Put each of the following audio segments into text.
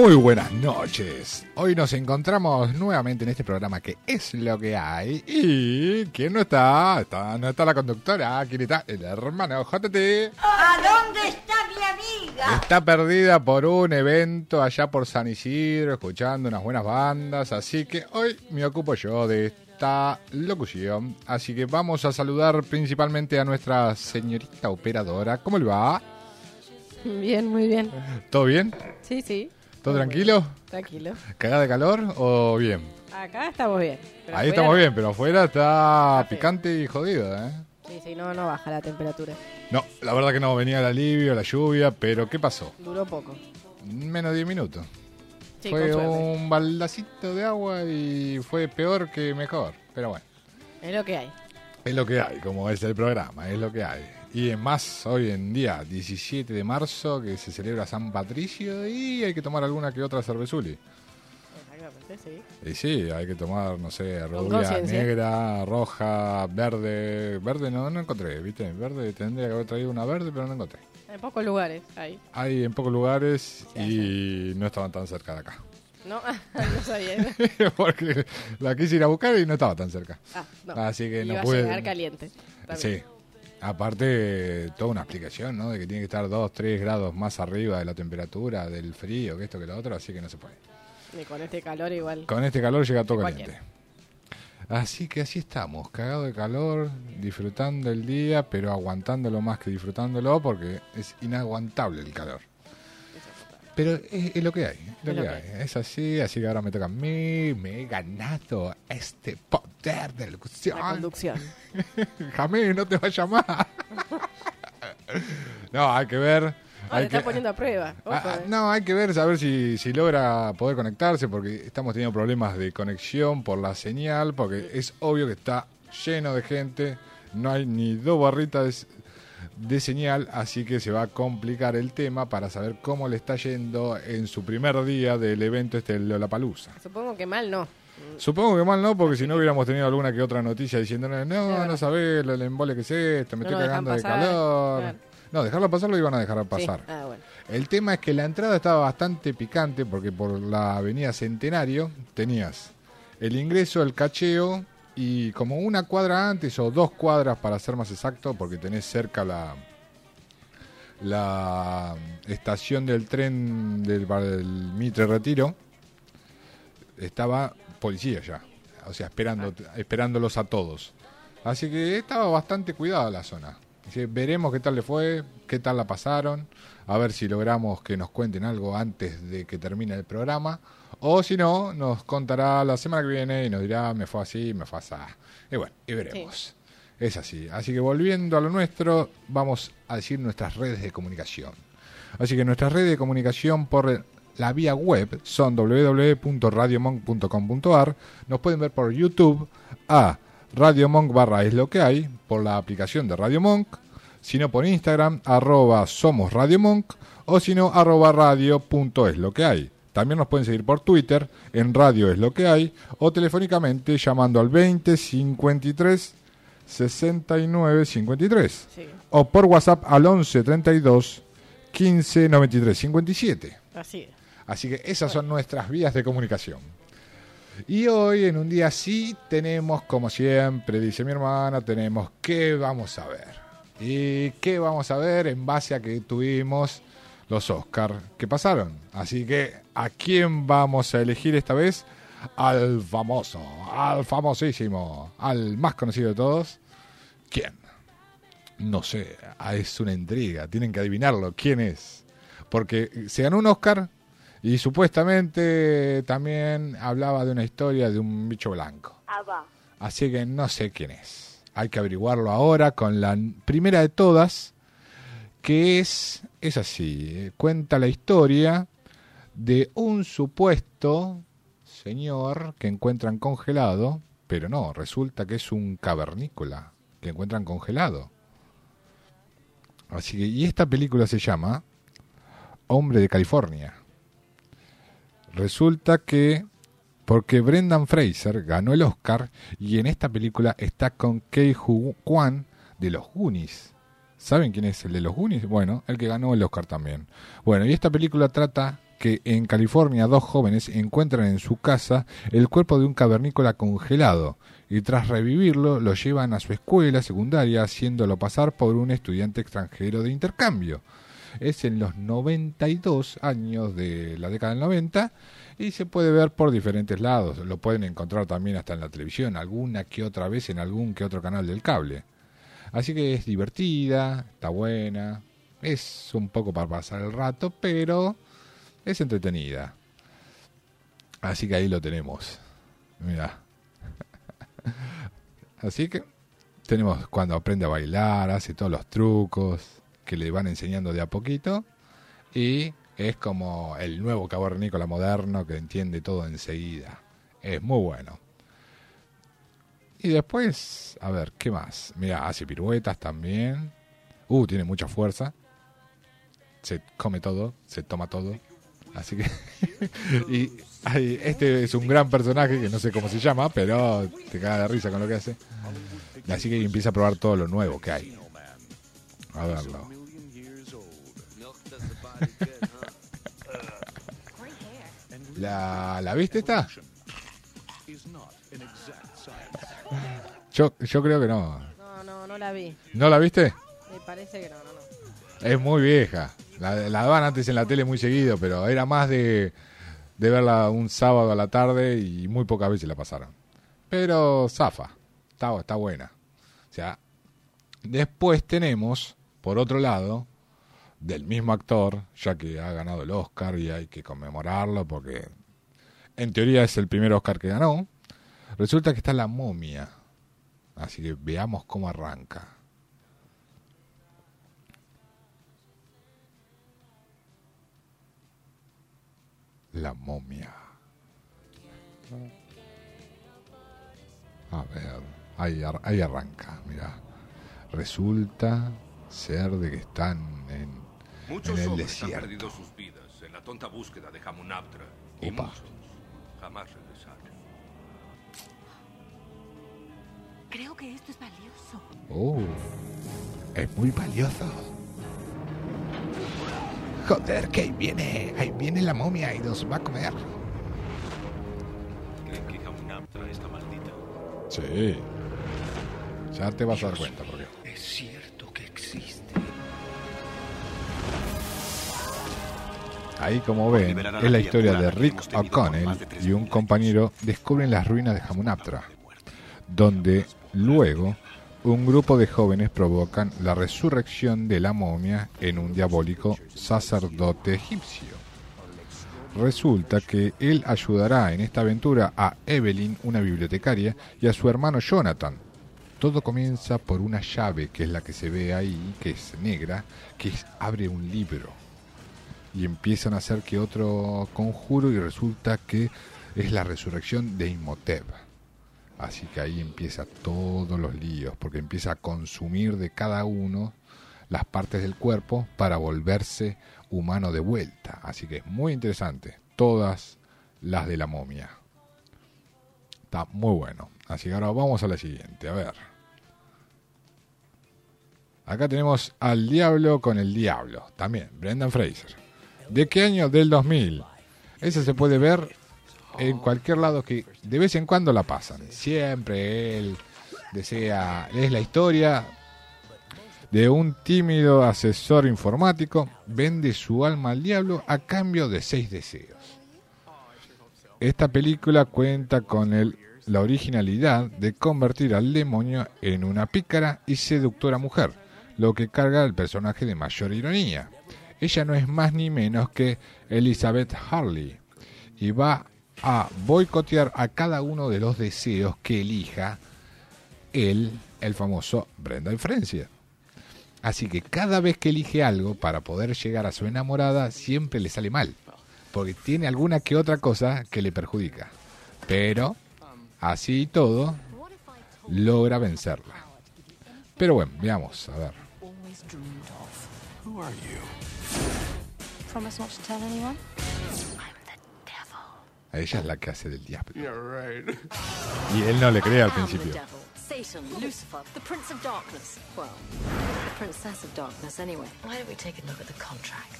Muy buenas noches. Hoy nos encontramos nuevamente en este programa que es lo que hay. ¿Y quién no está? está no está la conductora. ¿Quién está? El hermano JT. ¿A dónde está mi amiga? Está perdida por un evento allá por San Isidro, escuchando unas buenas bandas. Así que hoy me ocupo yo de esta locución. Así que vamos a saludar principalmente a nuestra señorita operadora. ¿Cómo le va? Bien, muy bien. ¿Todo bien? Sí, sí. Tranquilo? Tranquilo. ¿Cagada de calor o bien? Acá estamos bien. pero Ahí estamos bien, pero afuera está picante y jodido, ¿eh? Sí, sí, no, no baja la temperatura. No, la verdad que no, venía el alivio, la lluvia, pero ¿qué pasó? Duró poco. Menos de 10 minutos. Sí, fue un baldacito de agua y fue peor que mejor, pero bueno. Es lo que hay. Es lo que hay, como es el programa, es lo que hay. Y en más hoy en día, 17 de marzo, que se celebra San Patricio y hay que tomar alguna que otra cervezuli. Exactamente, sí. Y sí, hay que tomar, no sé, rubia, negra, roja, verde. Verde no, no encontré, ¿viste? Verde tendría que haber traído una verde, pero no encontré. En pocos lugares, ahí. Hay en pocos lugares y no estaban tan cerca de acá. No, no sabía. Porque la quise ir a buscar y no estaba tan cerca. Ah, no. Así que no Iba pude. a llegar caliente. también. Sí. Aparte, toda una explicación, ¿no? De que tiene que estar 2, 3 grados más arriba de la temperatura, del frío, que esto, que lo otro, así que no se puede. Y con este calor igual. Con este calor llega todo caliente. Así que así estamos, cagado de calor, disfrutando el día, pero aguantándolo más que disfrutándolo porque es inaguantable el calor. Pero es, es lo que hay, es lo Es lo que que hay. Es así, así que ahora me toca a mí, me he ganado este poder de locución. La conducción. Jamés no te va a llamar. no, hay que ver. Ahora hay está que- poniendo a prueba. Ojo, Ah, ah, eh. no, hay que ver, saber si, si logra poder conectarse, porque estamos teniendo problemas de conexión por la señal, porque es obvio que está lleno de gente, no hay ni dos barritas de, señal, así que se va a complicar el tema para saber cómo le está yendo en su primer día del evento este de Lollapalooza. Supongo que mal no. Supongo que mal no, porque si no hubiéramos tenido alguna que otra noticia diciéndole, no, no sabés lo el embole que es esto, me No estoy cagando de calor. claro. No, dejarlo pasar lo iban a dejar pasar. Sí. Ah, bueno. El tema es que la entrada estaba bastante picante porque por la avenida Centenario tenías el ingreso, el cacheo y como una cuadra antes o dos cuadras para ser más exacto porque tenés cerca la la estación del tren del, del Mitre Retiro estaba policía ya, o sea, esperando, esperándolos a todos. Así que estaba bastante cuidada la zona. Así que veremos qué tal le fue, qué tal la pasaron, a ver si logramos que nos cuenten algo antes de que termine el programa. O si no, nos contará la semana que viene y nos dirá, me fue así, me fue así. Y bueno, y veremos. Es así. Así que volviendo a lo nuestro, vamos a decir nuestras redes de comunicación. Así que nuestras redes de comunicación por la vía web son www.radiomonk.com.ar. Nos pueden ver por YouTube a Radio Monk barra es lo que hay, por la aplicación de Radio Monk, sino por Instagram, arroba somos Radio Monk, o si no, arroba radio punto es lo que hay. También nos pueden seguir por Twitter, en Radio es lo que hay, o telefónicamente llamando al 20 53 69 53 Sí. o por WhatsApp al 11 32 15 93 57. Así es. Así que esas son nuestras vías de comunicación. Y hoy, en un día así, tenemos, como siempre, dice mi hermana, tenemos qué vamos a ver. ¿Y qué vamos a ver en base a que tuvimos los Oscar que pasaron? Así que, ¿a quién vamos a elegir esta vez? Al famoso, al famosísimo, al más conocido de todos. ¿Quién? No sé, ah, es una intriga, tienen que adivinarlo. ¿Quién es? Porque se ganó un Oscar y supuestamente también hablaba de una historia de un bicho blanco. Así que no sé quién es. Hay que averiguarlo ahora con la primera de todas, que es, es así, eh, cuenta la historia de un supuesto señor que encuentran congelado, pero no, resulta que es un cavernícola que encuentran congelado. Así que, y esta película se llama Hombre de California. Resulta que porque Brendan Fraser ganó el Oscar y en esta película está con Kei Kwan de los Goonies. ¿Saben quién es el de los Goonies? Bueno, el que ganó el Oscar también. Bueno, y esta película trata que en California dos jóvenes encuentran en su casa el cuerpo de un cavernícola congelado y tras revivirlo lo llevan a su escuela secundaria haciéndolo pasar por un estudiante extranjero de intercambio. Es en los 92 años de la década del 90 y se puede ver por diferentes lados. Lo pueden encontrar también hasta en la televisión, alguna que otra vez en algún que otro canal del cable. Así que es divertida, está buena, es un poco para pasar el rato, pero es entretenida. Así que ahí lo tenemos. Mira. Así que tenemos cuando aprende a bailar, hace todos los trucos que le van enseñando de a poquito y es como el nuevo cavernícola moderno que entiende todo enseguida. Es muy bueno. Y después, a ver, ¿qué más? Mira, hace piruetas también. Uh, tiene mucha fuerza. Se come todo, se toma todo. Así que. y ay, este es un gran personaje que no sé cómo se llama, pero te caga de risa con lo que hace. Así que empieza a probar todo lo nuevo que hay. A verlo. ¿La, ¿La viste esta? Yo, yo creo que no. No, no, no la vi. ¿No la viste? Me parece que no, no, no. Es muy vieja. La, la daban antes en la tele muy seguido, pero era más de, de verla un sábado a la tarde y muy pocas veces la pasaron. Pero zafa. Está, está buena. O sea, después tenemos, por otro lado, del mismo actor, ya que ha ganado el Oscar y hay que conmemorarlo porque en teoría es el primer Oscar que ganó. Resulta que está la momia. Así que veamos cómo arranca. La momia. A ver, ahí, ar- ahí arranca, mira. Resulta ser de que están en, Muchos en el hombres han desierto. perdido sus vidas en la tonta búsqueda de Hamunaptra. Y Opa. muchos jamás regresaron. Creo que esto es valioso. Oh, es muy valioso. Joder, que ahí viene, ahí viene la momia y nos va a comer. ¿Creen que está maldita? Sí. Ya te vas a dar cuenta, porque Es cierto que existe. ahí como ven es la historia de Rick O'Connell y un compañero descubren las ruinas de Hamunaptra, donde luego un grupo de jóvenes provocan la resurrección de la momia en un diabólico sacerdote egipcio. Resulta que él ayudará en esta aventura a Evelyn, una bibliotecaria, y a su hermano Jonathan. Todo comienza por una llave, que es la que se ve ahí, que es negra, que es- abre un libro. Y empiezan a hacer que otro conjuro y resulta que es la resurrección de Imhotep. Así que ahí empieza todos los líos, porque empieza a consumir de cada uno las partes del cuerpo para volverse humano de vuelta. Así que es muy interesante. Todas las de la momia. Está muy bueno. Así que ahora vamos a la siguiente. A ver. Acá tenemos al diablo con el diablo. También, Brendan Fraser. ¿De qué año? Del 2000. Ese se puede ver en cualquier lado que de vez en cuando la pasan. Siempre él desea, es la historia de un tímido asesor informático, vende su alma al diablo a cambio de seis deseos. Esta película cuenta con el, la originalidad de convertir al demonio en una pícara y seductora mujer, lo que carga al personaje de mayor ironía. Ella no es más ni menos que Elizabeth Harley y va a boicotear a cada uno de los deseos que elija él, el famoso Brendan Fraser. Así que cada vez que elige algo para poder llegar a su enamorada, siempre le sale mal. Porque tiene alguna que otra cosa que le perjudica. Pero, así y todo, logra vencerla. Pero bueno, veamos, a ver. Promise not to tell anyone? A ella es la que hace del diablo. Yeah, right. Y él no le cree al principio. devil, Satan, Lucifer, the Prince of Darkness. Well, the Princess of Darkness, anyway. Why don't we take a look at the contract?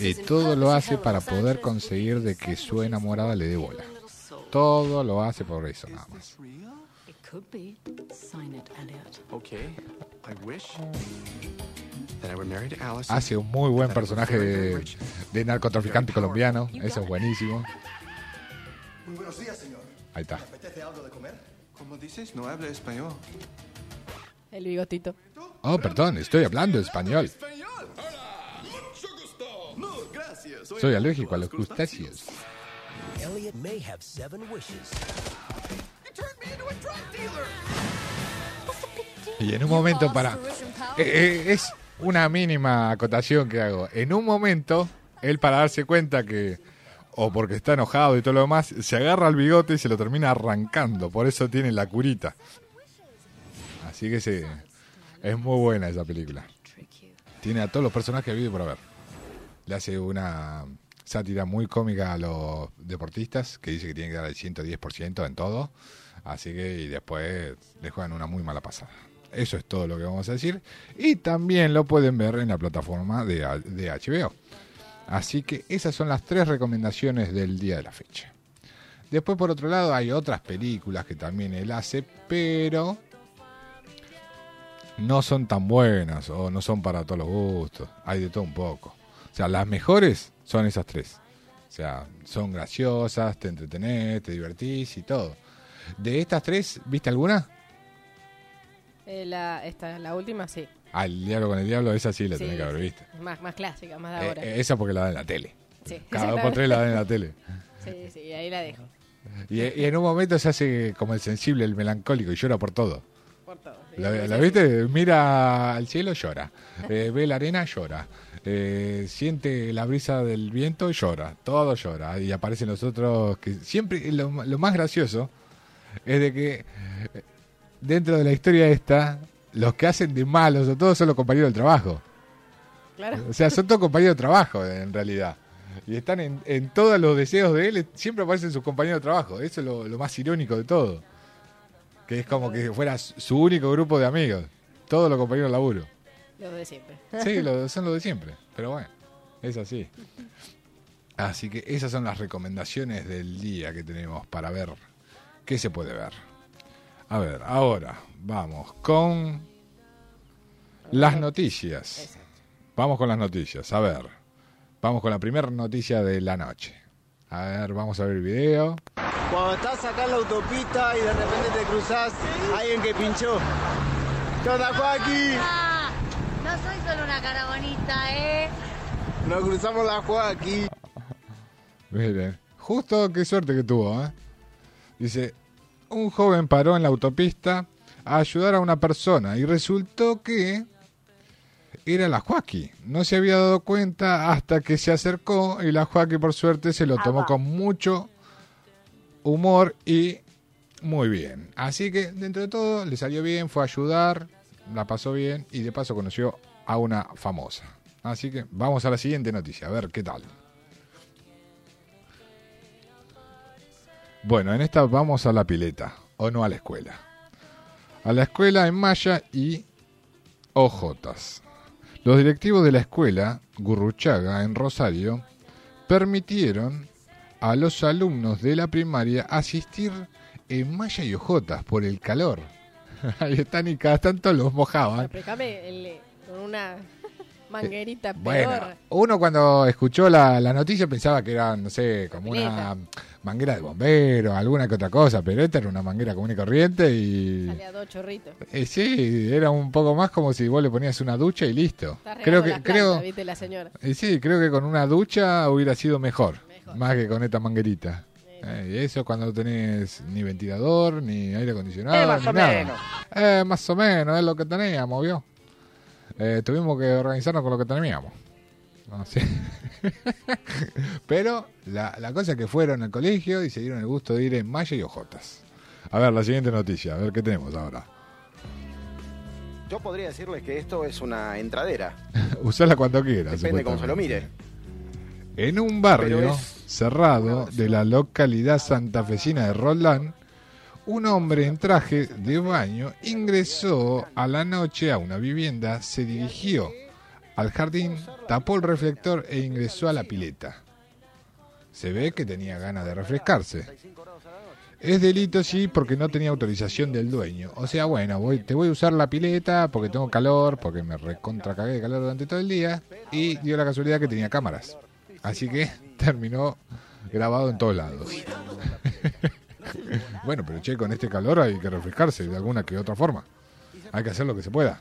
Y in todo lo hace para poder conseguir de que su enamorada le dé bola. Todo lo hace por eso nada más. It could be. Sign it, Elliot. Okay. I wish Hace un muy buen personaje de, de narcotraficante colombiano. Eso es buenísimo. Muy buenos días, señor. Ahí está. ¿Apetece algo de dices? No habla español. El bigotito. Oh, perdón, estoy hablando español. ¡Español! ¡Hola! ¡Mucho gusto! No, gracias. Soy alérgico a los crustáceos. Elliot may have seven wishes. Y en un momento para... Eh, eh, es una mínima acotación que hago. En un momento, él para darse cuenta que... O porque está enojado y todo lo demás, se agarra el bigote y se lo termina arrancando. Por eso tiene la curita. Así que se, Es muy buena esa película. Tiene a todos los personajes habido por haber. Le hace una sátira muy cómica a los deportistas, que dice que tienen que dar el 110% en todo. Así que y después le juegan una muy mala pasada. Eso es todo lo que vamos a decir. Y también lo pueden ver en la plataforma de, de HBO. Así que esas son las tres recomendaciones del día de la fecha. Después, por otro lado, hay otras películas que también él hace, pero no son tan buenas o no son para todos los gustos. Hay de todo un poco. O sea, las mejores son esas tres. O sea, son graciosas, te entretenés, te divertís y todo. De estas tres, ¿viste alguna? Eh, la, esta, la última, sí. Ah, el diablo con el diablo, esa sí la Sí, tenés que haber sí. visto. Más, más clásica, más de Eh, ahora. eh, esa porque la dan en la tele. Sí, Cada dos por tres la dan en la tele. Sí, sí, ahí la dejo. Y, y en un momento se hace como el sensible, el melancólico y llora por todo. Por todo. sí. ¿La, viste? Mira al cielo, llora. Eh, ve la arena, llora. Eh, siente la brisa del viento, llora. Todo llora. Y aparecen los otros que siempre, lo, lo más gracioso es de que dentro de la historia esta, los que hacen de malos o todos son los compañeros del trabajo. Claro. O sea, son todos compañeros de trabajo en realidad. Y están en, en todos los deseos de él, siempre aparecen sus compañeros de trabajo. Eso es lo, lo más irónico de todo. Que es como que fuera su único grupo de amigos. Todos los compañeros de laburo. Los de siempre. Sí, lo- son los de siempre. Pero bueno, es así. Así que esas son las recomendaciones del día que tenemos para ver qué se puede ver. A ver, ahora vamos con las noticias. Vamos con las noticias. A ver, vamos con la primera noticia de la noche. A ver, vamos a ver el video. Cuando estás acá en la autopista y de repente te cruzas alguien que pinchó. ¿Qué onda, Joaquín? Ah, no soy solo una cara bonita, ¿eh? Nos cruzamos la Joaquín. Miren, justo qué suerte que tuvo, ¿eh? Dice, un joven paró en la autopista a ayudar a una persona y resultó que era la Joaquín. No se había dado cuenta hasta que se acercó y la Joaquín por suerte se lo tomó con mucho humor y muy bien. Así que dentro de todo le salió bien, fue a ayudar, la pasó bien y de paso conoció a una famosa. Así que vamos a la siguiente noticia, a ver qué tal. Bueno, en esta vamos a la pileta, o no a la escuela. A la escuela en Maya y Ojotas. Los directivos de la escuela, Gurruchaga, en Rosario, permitieron a los alumnos de la primaria asistir en Maya y Ojotas por el calor. Ahí están y cada tanto los mojaban. El- con una manguerita Bueno, peor. uno cuando escuchó la, la noticia pensaba que era, no sé, como una manguera de bombero, alguna que otra cosa, pero esta era una manguera común y corriente y... Salía dos chorritos. eh, sí, era un poco más como si vos le ponías una ducha y listo. Está Creo que, creo, ¿viste la señora? y sí, creo que con una ducha hubiera sido mejor, más que con esta manguerita. Eh, y eso cuando no tenés ni ventilador, ni aire acondicionado, Eh, más ni o nada. menos. Eh, más o menos, es lo que teníamos, ¿vio? Eh, tuvimos que organizarnos con lo que teníamos. No sé. Pero la, la cosa es que fueron al colegio y se dieron el gusto de ir en Maya y Ojotas. A ver, la siguiente noticia, a ver qué tenemos ahora. Yo podría decirles que esto es una entradera. Usala cuando quieras. Depende cómo se lo mire. En un barrio es cerrado de la localidad santafesina de Roldán, un hombre en traje de baño ingresó a la noche a una vivienda, se dirigió al jardín, tapó el reflector e ingresó a la pileta. Se ve que tenía ganas de refrescarse. Es delito, sí, porque no tenía autorización del dueño. O sea, bueno, voy, te voy a usar la pileta porque tengo calor, porque me recontra cagué de calor durante todo el día. Y dio la casualidad que tenía cámaras. Así que terminó grabado en todos lados. bueno, pero che, con este calor hay que refrescarse de alguna que otra forma. Hay que hacer lo que se pueda.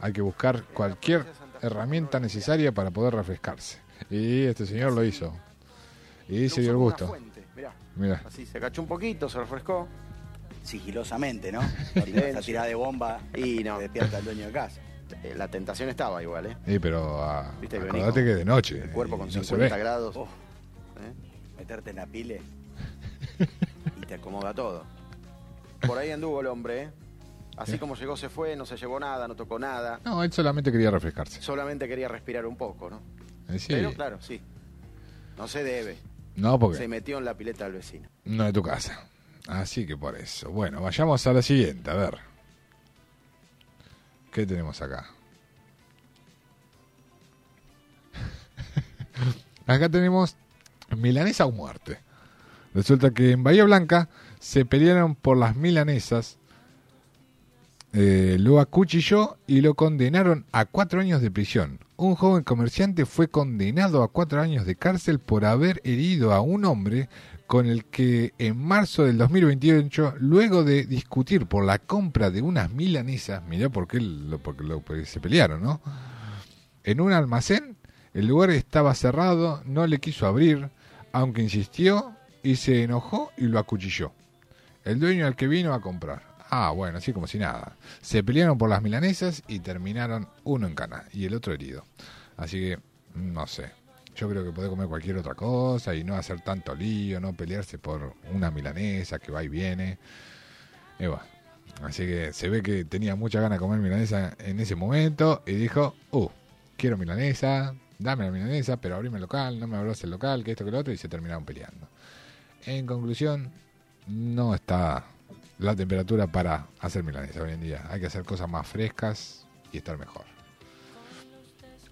Hay que buscar cualquier herramienta necesaria para poder refrescarse. Y este señor lo hizo. Y se dio el gusto. Mira. Así se cachó un poquito, se refrescó. Sigilosamente, ¿no? Si vas a tirar de bomba y no. despierta el dueño de casa. Eh, La tentación estaba igual, ¿eh? Sí, pero ah, Viste que acordate que de noche. El cuerpo con no se 50 ve. grados. Oh. ¿eh? Meterte en la pile. Te acomoda todo. Por ahí anduvo el hombre, ¿eh? Así como llegó se fue, no se llevó nada, no tocó nada. No, él solamente quería refrescarse. Solamente quería respirar un poco, ¿no? Eh, sí. Pero claro, sí. No se debe. No, porque Se metió en la pileta del vecino. no es tu casa. Así que por eso. Bueno, vayamos a la siguiente, a ver. ¿Qué tenemos acá? acá tenemos milanesa o muerte. Resulta que en Bahía Blanca se pelearon por las milanesas, eh, lo acuchilló y lo condenaron a cuatro años de prisión. Un joven comerciante fue condenado a cuatro años de cárcel por haber herido a un hombre con el que en marzo del 2028, luego de discutir por la compra de unas milanesas, mirá por qué porque lo- porque se pelearon, ¿no? En un almacén, el lugar estaba cerrado, no le quiso abrir, aunque insistió y se enojó y lo acuchilló. El dueño al que vino a comprar. Ah, bueno, así como si nada. Se pelearon por las milanesas y terminaron uno en cana y el otro herido. Así que, no sé. Yo creo que puede comer cualquier otra cosa y no hacer tanto lío, no pelearse por una milanesa que va y viene. Y bueno, así que se ve que tenía mucha ganas de comer milanesa en ese momento y dijo, uh, quiero milanesa, dame la milanesa, pero abrime el local, no me abras el local, que esto, que lo otro, y se terminaron peleando. En conclusión, no está la temperatura para hacer milanesa hoy en día. Hay que hacer cosas más frescas y estar mejor.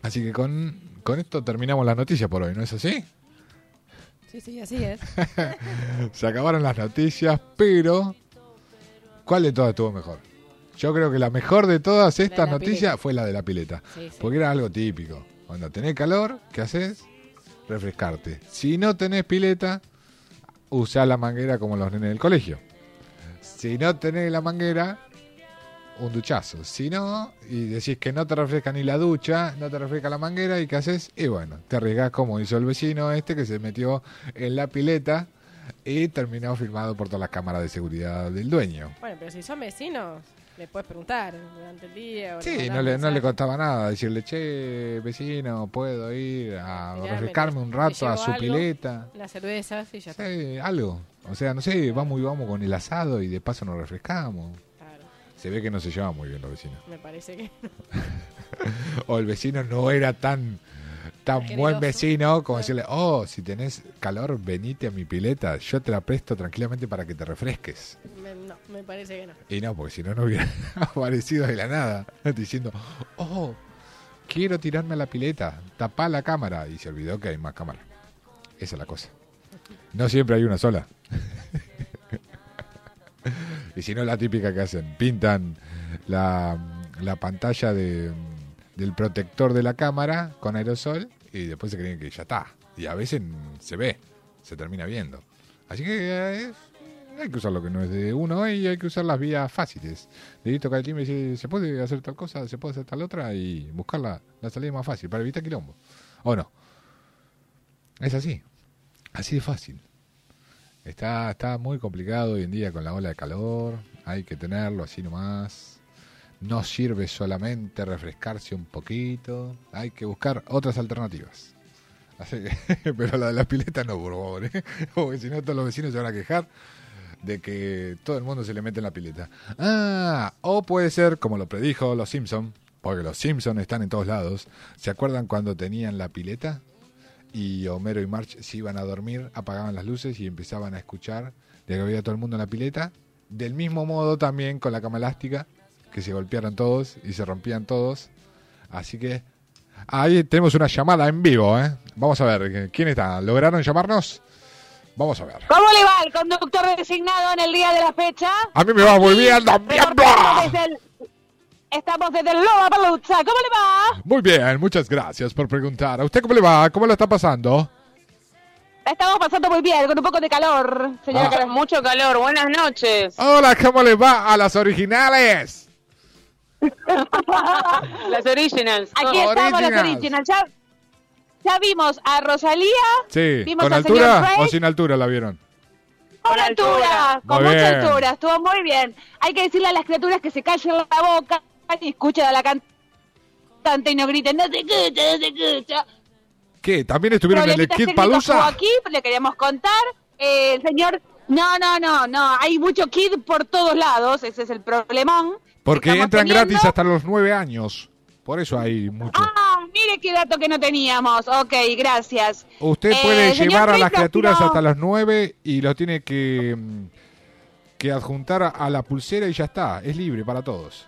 Así que con, con esto terminamos las noticias por hoy, ¿no es así? Sí, sí, así es. Se acabaron las noticias, pero ¿cuál de todas estuvo mejor? Yo creo que la mejor de todas estas la noticias pileta. fue la de la pileta. Sí, sí. Porque era algo típico. Cuando tenés calor, ¿qué haces? Refrescarte. Si no tenés pileta, usá la manguera como los nenes del colegio. Si no tenés la manguera, un duchazo. Si no, y decís que no te refresca ni la ducha, no te refresca la manguera, ¿y qué haces? Y bueno, te arriesgás como hizo el vecino este que se metió en la pileta y terminó filmado por todas las cámaras de seguridad del dueño. Bueno, pero si son vecinos, le puedes preguntar durante el día. o Sí, no le, no le costaba nada decirle, che, vecino, puedo ir a Mirá, refrescarme me- un rato a su algo, pileta. Una cerveza, sí, ya está. Sí, algo. O sea, no sé, vamos y vamos con el asado y de paso nos refrescamos. Claro, Se ve que no se llevan muy bien los vecinos. me parece que o el vecino no era tan tan buen Generoso. vecino como decirle, oh, si tenés calor, venite a mi pileta, yo te la presto tranquilamente para que te refresques. me- no, me parece que no. Y no, porque si no, no hubiera aparecido de la nada, diciendo, oh, quiero tirarme a la pileta, tapá la cámara. Y se olvidó que hay más cámaras. Esa es la cosa. No siempre hay una sola. y si no, la típica que hacen, pintan la, la pantalla de, del protector de la cámara con aerosol y después se creen que ya está. Y a veces se ve, se termina viendo. Así que eh, hay que usar lo que no es de uno y hay que usar las vías fáciles. De tocar el y decir, se puede hacer tal cosa, se puede hacer tal otra y buscar la, la salida más fácil para evitar quilombo. ¿O no? Es así. Así de fácil. Está, está muy complicado hoy en día con la ola de calor. Hay que tenerlo así nomás. No sirve solamente refrescarse un poquito. Hay que buscar otras alternativas. Pero la de la pileta no, por favor. ¿eh? Porque si no, todos los vecinos se van a quejar de que todo el mundo se le mete en la pileta. Ah, o puede ser, como lo predijo los Simpson, porque los Simpson están en todos lados. ¿Se acuerdan cuando tenían la pileta? Y Homero y March se iban a dormir, apagaban las luces y empezaban a escuchar de que había todo el mundo en la pileta. Del mismo modo también con la cama elástica, que se golpearon todos y se rompían todos. Así que ahí tenemos una llamada en vivo, ¿eh? Vamos a ver, ¿quién está? ¿Lograron llamarnos? Vamos a ver. ¿Cómo le va el conductor designado en el día de la fecha? A mí me va muy bien también. Reportando desde el- Estamos desde el Lollapalooza. ¿Cómo le va? Muy bien, muchas gracias por preguntar. ¿A usted cómo le va? ¿Cómo lo está pasando? La estamos pasando muy bien, con un poco de calor, señora Ah. Mucho calor. Buenas noches. Hola, ¿cómo le va a las originales? las originals. Aquí estamos, las Originals. originals. Ya, ya vimos a Rosalía. Sí, Vimos ¿con señor altura o sin altura la vieron? Con altura, con Muy mucha bien. altura, estuvo muy bien. Hay que decirle a las criaturas que se callen la boca y escuchen a la cantante y no griten, no se escucha, no se escucha. ¿Qué? ¿También estuvieron en el Kid Palusa? aquí, le queríamos contar. Eh, el señor, no, no, no, no, hay mucho kid por todos lados, ese es el problemón. Porque entran teniendo- gratis hasta los nueve años. Por eso hay mucho. Ah, mire qué dato que no teníamos. Ok, gracias. Usted Eh, puede llevar a las criaturas no. hasta las nueve y lo tiene que, mm, que adjuntar a- la pulsera y ya está. Es libre para todos.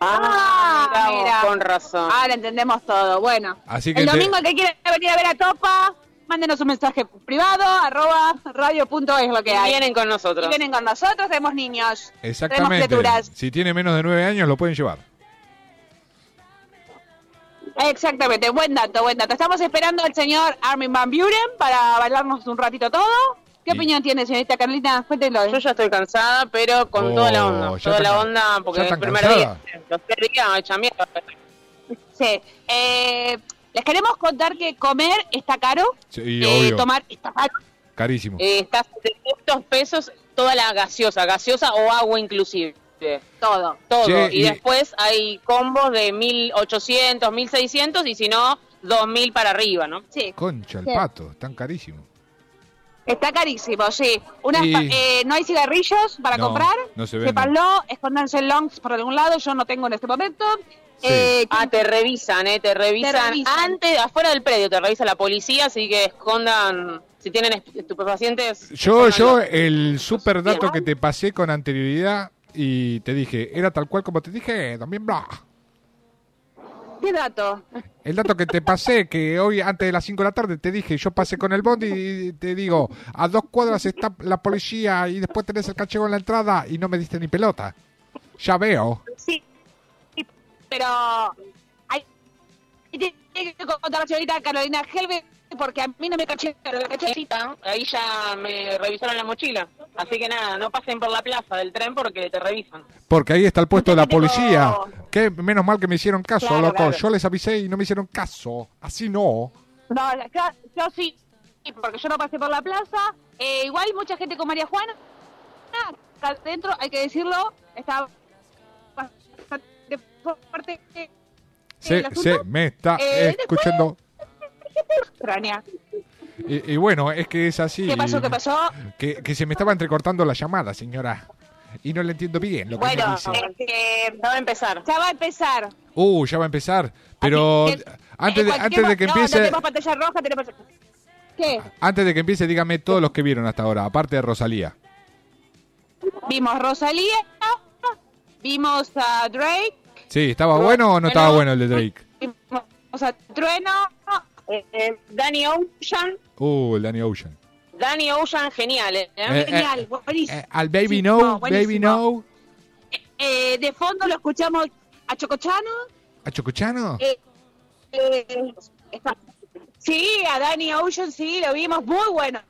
Ah, mira. con razón. Ahora entendemos todo. Bueno, Así que el te- domingo el que quiera venir a ver a Topa, mándenos un mensaje privado, arroba radio.es lo que Y hay. vienen con nosotros. Y vienen con nosotros, tenemos niños. Tenemos Exactamente. criaturas. Si tiene menos de nueve años lo pueden llevar. Exactamente, buen dato, buen dato. Estamos esperando al señor Armin Van Buren para bailarnos un ratito todo. ¿Qué opinión tiene, señorita Carlita? Cuéntelo. Yo ya estoy cansada, pero con Oh, toda la onda. ya Toda la onda, porque el primer cansada. día, los tres días, hecha mierda. Sí. Eh, les queremos contar que comer está caro. Sí, eh, obvio. tomar está caro. Carísimo. Eh, está a 700 pesos toda la gaseosa, gaseosa o agua inclusive. Todo. Todo. Y, y- después hay combos de 1800, 1600 y si no, 2000 para arriba, ¿no? Sí. Concha, el Sí. pato. Tan carísimo. Está carísimo, sí. Unas Y- pa- eh, no hay cigarrillos para No, comprar. no se. Sépanlo, escóndanse en longs por algún lado. Yo no tengo en este momento. Sí. Eh, Ah, te revisan, ¿eh? Te revisan, Te revisan. antes, afuera del predio, te revisa la policía, así que escondan, si tienen est- estupefacientes. Yo, yo, el super dato que te pasé con anterioridad y te dije, era tal cual como te dije, también bla. ¿Qué dato? El dato que te pasé, que hoy antes de las 5 de la tarde te dije, yo pasé con el bondi y te digo, a dos cuadras está la policía y después tenés el cachego en la entrada y no me diste ni pelota. Ya veo. Sí, pero hay tiene que contar la señorita Carolina Helve porque a mí no me caché. Ahí ya me revisaron la mochila. Así que nada, no pasen por la plaza del tren porque te revisan. Porque ahí está el puesto de la policía. Que menos mal que me hicieron caso, Claro, loco. claro. Yo les avisé y no me hicieron caso. Así no. No, yo, yo sí, porque yo no pasé por la plaza. Eh, igual mucha gente con María Juana. Acá adentro, hay que decirlo, está bastante fuerte. eh, Se, me está Eh, escuchando. Extraña. Y, y bueno, es que es así. ¿Qué pasó? ¿Qué pasó? Que, que se me estaba entrecortando la llamada, señora. Y no le entiendo bien lo que me Bueno, dice. es que Ya va a empezar. ya va a empezar. Uh, ya va a empezar. Pero que, antes, de, antes de que no, empiece, No, tenemos pantalla roja, tenemos... ¿Qué? antes de que empiece, dígame todos los que vieron hasta ahora, aparte de Rosalía. Vimos Rosalía, vimos a Drake, Sí, ¿estaba bueno o no estaba bueno el de Drake? vimos a Trueno, Eh, eh, Danny Ocean, Uh, el Danny Ocean. Danny Ocean, genial, ¿eh? Eh, genial, buenísimo. Eh, al Baby Sí, No. Baby No. Eh, de fondo lo escuchamos a Chocochano. ¿A Chocochano? Eh, eh, está- sí, a Danny Ocean, sí, lo vimos, muy bueno.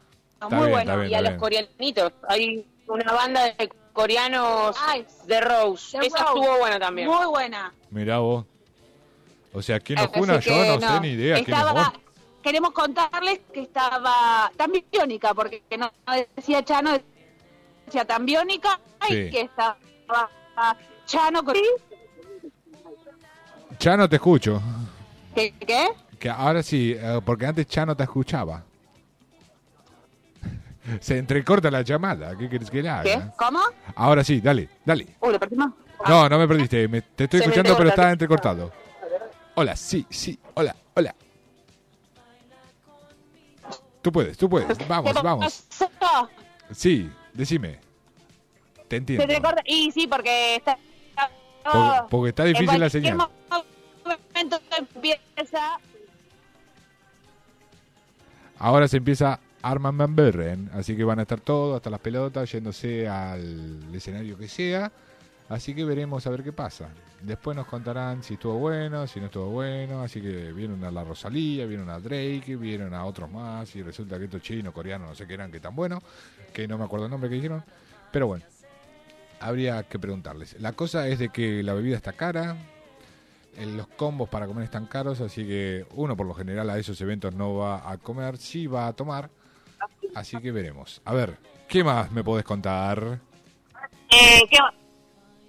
Muy bien, bueno. está bien. y a los coreanitos. Hay una banda de coreanos Ay, de Rose. The Esa Rose. estuvo buena también. Muy buena. Mirá vos. O sea, ¿quién nos Así juna? Yo no, sé ni idea. ¿quién nos Estaba, queremos contarles que estaba tan biónica, porque no decía Chano, decía tan biónica, Sí. y que estaba Chano con... Ya no te escucho. ¿Qué? ¿Qué? Que ahora sí, eh, porque antes ya no te escuchaba. Se entrecorta la llamada. ¿Qué querés que le haga? ¿Qué? ¿Cómo? Ahora sí, dale, dale. Uy, ¿lo perdimos? No, no me perdiste. me- te estoy Se escuchando, pero entrecorta. está entrecortado. Hola, sí, sí. Hola, hola. Tú puedes, tú puedes. Vamos, ¿Qué vamos. Sí, decime. Te Se entiendo. te corta. Y sí, porque está... Porque, porque está en difícil la señal. momento empieza... Ahora se empieza Arman Van Buren, así que van a estar todos, hasta las pelotas, yéndose al escenario que sea. Así que veremos a ver qué pasa. Después nos contarán si estuvo bueno, si no estuvo bueno. Así que vieron a la Rosalía, vieron a Drake, vieron a otros más. Y resulta que estos chinos, coreanos, no sé qué eran, que tan buenos. Que no me acuerdo el nombre que dijeron. Pero bueno, habría que preguntarles. La cosa es de que la bebida está cara. eh, Los combos para comer están caros, así que uno por lo general a esos eventos no va a comer, sí va a tomar. Así que veremos. A ver, ¿qué más me podés contar? Eh, ¿qué va-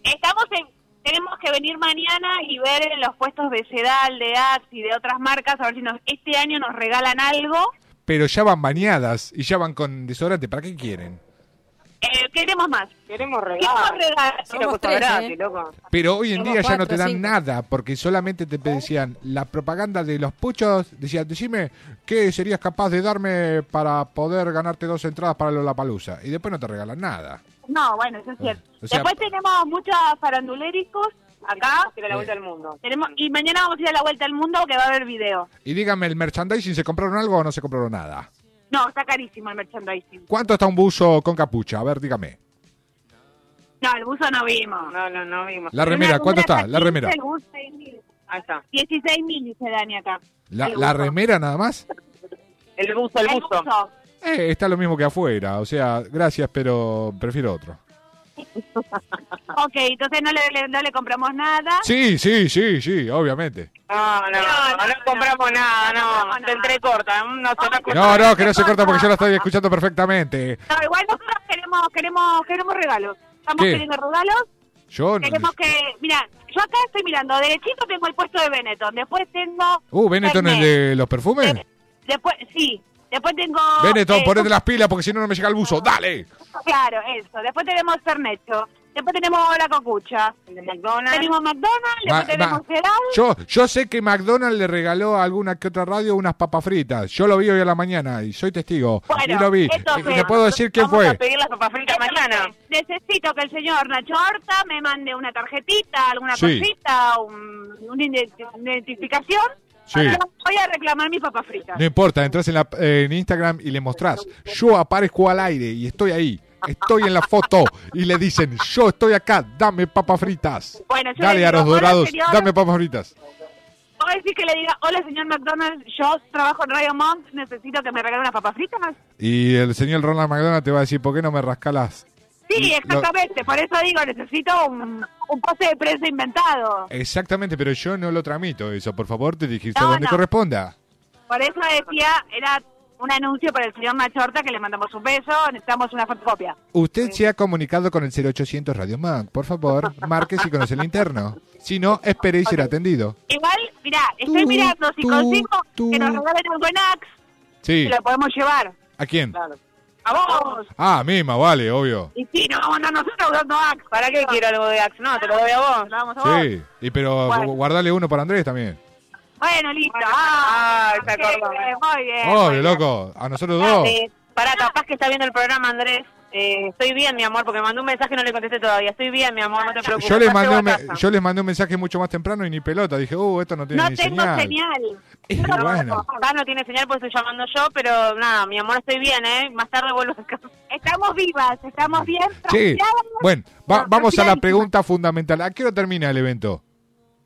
Estamos en, tenemos que venir mañana y ver en los puestos de Sedal, de Axe y de otras marcas, a ver si nos, este año nos regalan algo. Pero ya van bañadas y ya van con desodorante. ¿Para qué quieren? Eh, queremos más. Queremos Queremos regalos. Somos tres, gratis, ¿eh? loco. Pero hoy en Somos día ya no te dan cinco. nada, porque solamente te decían la propaganda de los puchos, decían, decime qué serías capaz de darme para poder ganarte dos entradas para Lollapalooza. Y después no te regalan nada. No, bueno, eso es cierto. O sea- Después tenemos muchos faranduléricos acá. Que la vuelta al mundo. Tenemos, y mañana vamos a ir a la vuelta al mundo que va a haber video. Y dígame, ¿el merchandising se compraron algo o no se compraron nada? No, está carísimo el merchandising. ¿Cuánto está un buzo con capucha? A ver, dígame. No, el buzo no vimos. No, no, no vimos. La remera, Una ¿cuánto está? La remera. 15, el buzo 6.000. Ahí está. 16 mil dice Dani acá. La, remera nada más. El buzo, el El buzo. buzo. Eh, está lo mismo que afuera. O sea, gracias, pero prefiero otro. Ok, entonces no le, le- no le compramos nada. Sí, sí, sí, sí, obviamente. No, no, no, no compramos nada, no. Se entrecorta. No se la No, no, que no se corta porque yo la estoy escuchando perfectamente. No, igual nosotros queremos, queremos, queremos regalos. Estamos ¿Qué? queriendo regalos. Yo. Queremos que, mira, yo acá estoy mirando, derechito tengo el puesto de Benetton, después tengo... Uh, Benetton, el Fernet. de los perfumes. Después, sí, después tengo... Benetton, eh, ponete las pilas porque si no, no me llega el buzo. ¡Dale! Claro, eso. Después tenemos Fernecho. Después tenemos la cocucha. McDonald's. Tenemos McDonald's, Ma- después tenemos Cereal. Yo, yo sé que McDonald's le regaló a alguna que otra radio unas papas fritas. Yo lo vi hoy a la mañana y soy testigo. Bueno, y lo vi. y le puedo decir quién Vamos fue. a pedir las papas fritas mañana. Necesito que el señor Nacho Horta me mande una tarjetita, alguna Sí. cosita, un- una ident- identificación. Sí. Yo Voy a reclamar mis papas fritas. No importa, entras en, la, eh, en Instagram y le mostrás. Yo aparezco al aire y estoy ahí. Estoy en la foto y le dicen, yo estoy acá, dame papas fritas. Bueno, yo Dale, digo, aros "Hola, dorados, señor". dame papas fritas. Voy a decir que le diga, hola señor McDonald's, yo trabajo en Radio Monk, necesito que me regale unas papas fritas. Y el señor Ronald McDonald te va a decir, ¿por qué no me rascalas? Sí, Lo- exactamente, por eso digo, necesito un, un pase de prensa inventado. Exactamente, pero yo no lo tramito eso. Por favor, te dijiste No, donde no. corresponda. Por eso decía, era un anuncio para el señor Nachorta que le mandamos un beso, necesitamos una fotocopia. Usted se ha comunicado con el 0800 Radio Mac. Por favor, marque si conoce el interno. Si no, espere y será atendido. Igual, mirá, estoy Tú, mirando si tú, consigo tú. que nos regalen algo en Axe Sí. lo podemos llevar. ¿A quién? Vos. Ah, misma, vale, obvio. Y sí, nos vamos a andar nosotros usando Axe. ¿Para qué quiero algo de Axe? No, te lo doy a vos. Lo damos a vos. Sí, y pero guardale uno para Andrés también. Bueno, listo. Ah, se acordó. bien, muy bien. Obvio, loco. A nosotros dos. Para, capaz que está viendo el programa, Andrés. Eh, estoy bien, mi amor, porque me mandó un mensaje y no le contesté todavía. Estoy bien, mi amor, no te preocupes. Yo les, mandé un me- yo les mandé un mensaje mucho más temprano y ni pelota. Dije, uh, esto no tiene No ni tengo señal. señal. Bueno. Acá no tiene señal porque estoy llamando yo, pero nada, mi amor, estoy bien, ¿eh? Más tarde vuelvo a casa. Estamos vivas, estamos bien. Sí. Bueno, va- No, vamos a la pregunta fundamental. ¿A qué hora termina el evento?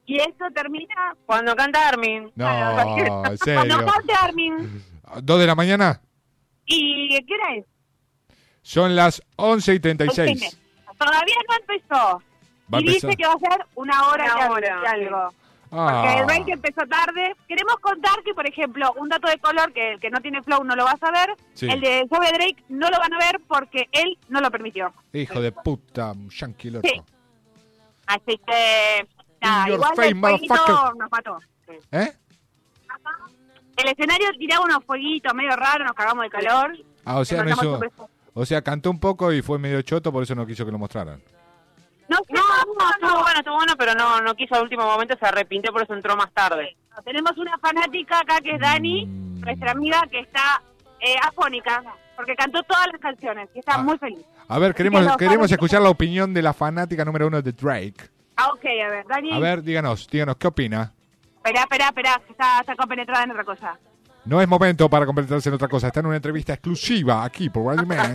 Y esto termina Cuando canta Armin. No, en cuando serio. cante Armin. ¿Dos de la mañana? ¿Y qué hora es? Son las 11 y 36. Todavía no empezó. Va y dice que va a ser una hora Una y algo- hora, y algo. Porque Ah, el break empezó tarde. Queremos contar que, por ejemplo, un dato de color que el que no tiene flow no lo va a saber. Sí. El de Zoe Drake no lo van a ver porque él no lo permitió. hijo de puta, yankee loco. Sí. Así que, nada, In your igual face, el nos mató. ¿Eh? El escenario tiraba unos fueguitos medio raros, nos cagamos de calor. Ah, o sea, no hizo-. O sea, cantó un poco y fue medio choto, por eso no quiso que lo mostraran. No, No, no, estuvo bueno, estuvo bueno, pero no, no quiso al último momento, se arrepintió, por eso entró más tarde. Tenemos una fanática acá que es Dani, Mm. nuestra amiga que está eh, afónica, porque cantó todas las canciones y está Ah. muy feliz. A ver, queremos, Que queremos escuchar la opinión de la fanática número uno de Drake. Ah, ok, a ver, Dani. A ver, díganos, díganos, ¿qué opina? Esperá, esperá, esperá, que está, está compenetrada en otra cosa. No es momento para completarse en otra cosa. Está en una entrevista exclusiva aquí por Radio Man.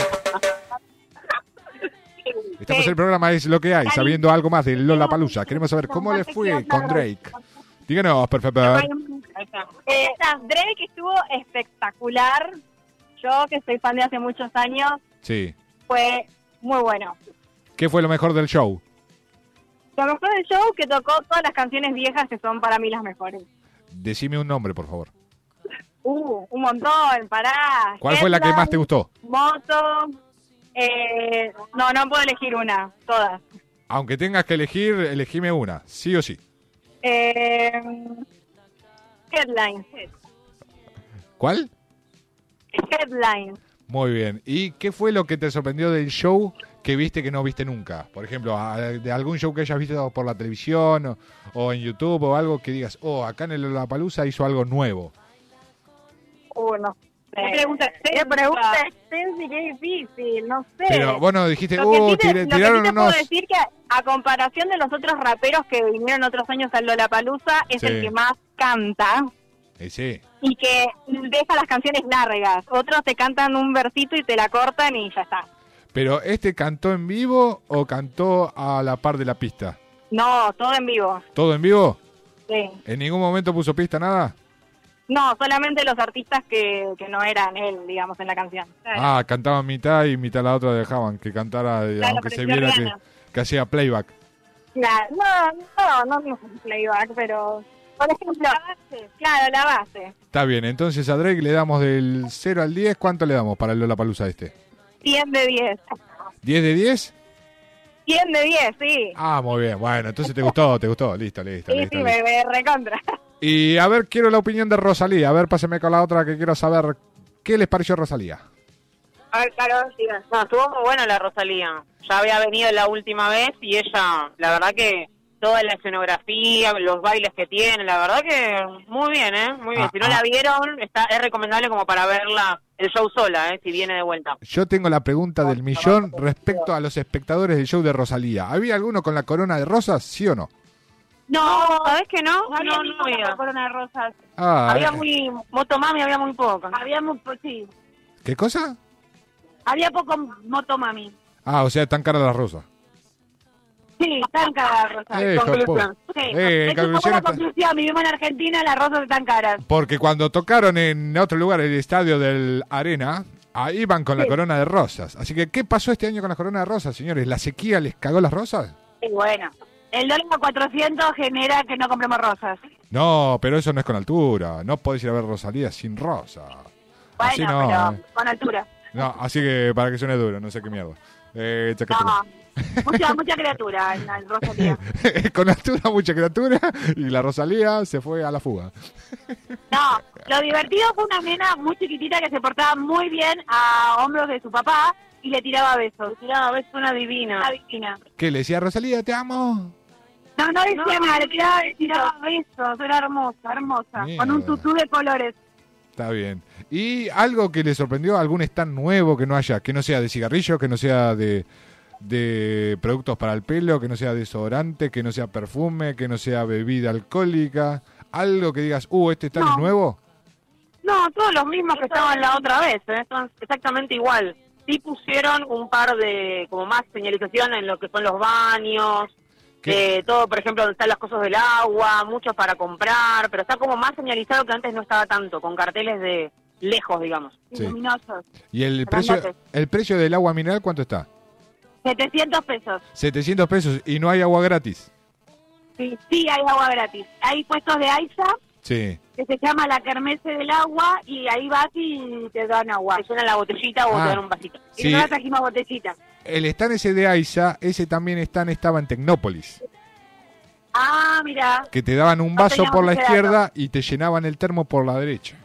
Estamos en el programa Es lo que hay, sabiendo algo más de Lola Palusa. Queremos saber cómo le fue con Drake. Díganos, por favor. Eh, Drake estuvo espectacular. Yo, que soy fan de hace muchos años, Sí. fue muy bueno. ¿Qué fue lo mejor del show? Lo mejor del show que tocó todas las canciones viejas que son para mí las mejores. Decime un nombre, por favor. Uh, un montón, pará. ¿Cuál fue la que más te gustó? Moto. Eh, no, no puedo elegir una, todas. Aunque tengas que elegir, elegime una, sí o sí. Eh, headline. ¿Cuál? Headline. Muy bien. ¿Y qué fue lo que te sorprendió del show que viste que no viste nunca? Por ejemplo, de algún show que hayas visto por la televisión o, o en YouTube o algo que digas, oh, acá en el La Palusa hizo algo nuevo. No sé. Qué pregunta Qué pregunta extensa y qué difícil, no sé. Pero bueno, dijiste, Lo que oh, sí te, tiré- lo que sí te puedo decir que a comparación de los otros raperos que vinieron otros años al Lollapalooza, es Sí. el que más canta sí. y que deja las canciones largas. Otros te cantan un versito y te la cortan y ya está. Pero ¿este cantó en vivo o cantó a la par de la pista? No, todo en vivo. ¿Todo en vivo? Sí. ¿En ningún momento puso pista nada? No, solamente los artistas que, que no eran él, digamos, en la canción. Ah, cantaban mitad y mitad la otra dejaban que cantara, Claro, aunque se viera que, hacía playback. Claro, no, no, no, no es playback, pero por ejemplo, claro, la base. Está bien, entonces a Drake le damos del 0 al 10, ¿cuánto le damos para el Lollapalooza este? 100 de 10. ¿10 de 10? 100 de 10, sí. Ah, muy bien, bueno, entonces te gustó, te gustó, listo, listo, Sí, listo. sí, listo. me, me recontra. Y a ver, quiero la opinión de Rosalía, a ver, pásame con la otra que quiero saber, ¿qué les pareció Rosalía? A ver, Carol, diga. No, estuvo muy buena la Rosalía. Ya había venido la última vez y ella, la verdad que toda la escenografía, los bailes que tiene, la verdad que muy bien, ¿eh? Muy bien. Ah, si no ah. la vieron, está, es recomendable como para verla el show sola, ¿eh? Si viene de vuelta. Yo tengo la pregunta del millón respecto a los espectadores del show de Rosalía. ¿Había alguno con la corona de rosas, sí o no? No, ¿sabes que no? No había No, no había. corona de rosas. Ah, Había eh, muy... Motomami había muy poca. Había muy, sí. ¿Qué cosa? Había poco motomami. Ah, o sea, tan caras las rosas. Sí, están caras las rosas. Eh, Conclusión. Sí. eh, fue conclusión la está- conclusión. Vivimos en Argentina, las rosas están caras. Porque cuando tocaron en otro lugar, el estadio del Arena, ahí van con la Sí. corona de rosas. Así que, ¿qué pasó este año con la corona de rosas, señores? ¿La sequía les cagó las rosas? Y bueno, el dólar a 400 genera que no compremos rosas. No, pero eso no es con altura. No podés ir a ver Rosalía sin rosa. Así Bueno, no. pero eh. con altura. No, así que para que suene duro, no sé qué mierda. Eh. No, mucha, mucha criatura en la Rosalía. con altura, mucha criatura. Y la Rosalía se fue a la fuga. No, lo divertido fue una nena muy chiquitita que se portaba muy bien a hombros de su papá y le tiraba besos. Le tiraba besos una divina. Una divina. ¿Qué le decía a Rosalía? Te amo. No, no decía nada, le tiraba, tiraba besos. Era hermosa, hermosa. Con un tutú de colores. Está bien. ¿Y algo que le sorprendió? ¿Algún stand nuevo que no haya? Que no sea de cigarrillo, que no sea de, de productos para el pelo, que no sea desodorante, que no sea perfume, que no sea bebida alcohólica. Algo que digas, uh, este stand es nuevo. No, todos los mismos que estaban la otra vez, ¿eh? son exactamente igual. Sí pusieron un par de, como más señalización en lo que son los baños, eh, todo, por ejemplo, donde están las cosas del agua, muchos para comprar, pero está como más señalizado que antes no estaba tanto, con carteles de lejos, digamos. Sí. Luminosos. ¿Y el precio, el precio del agua mineral cuánto está? 700 pesos. 700 pesos y no hay agua gratis. Sí, sí, hay agua gratis. Hay puestos de AISA Sí. que se llama la kermese del agua y ahí vas y te dan agua. Te llenan la botellita o Ah. te dan un vasito. Y Sí. nosotros trajimos botellita. El stand ese de AISA, ese también stand estaba en Tecnópolis. Ah, mira. Que te daban un vaso por la izquierda y te llenaban el termo por la derecha.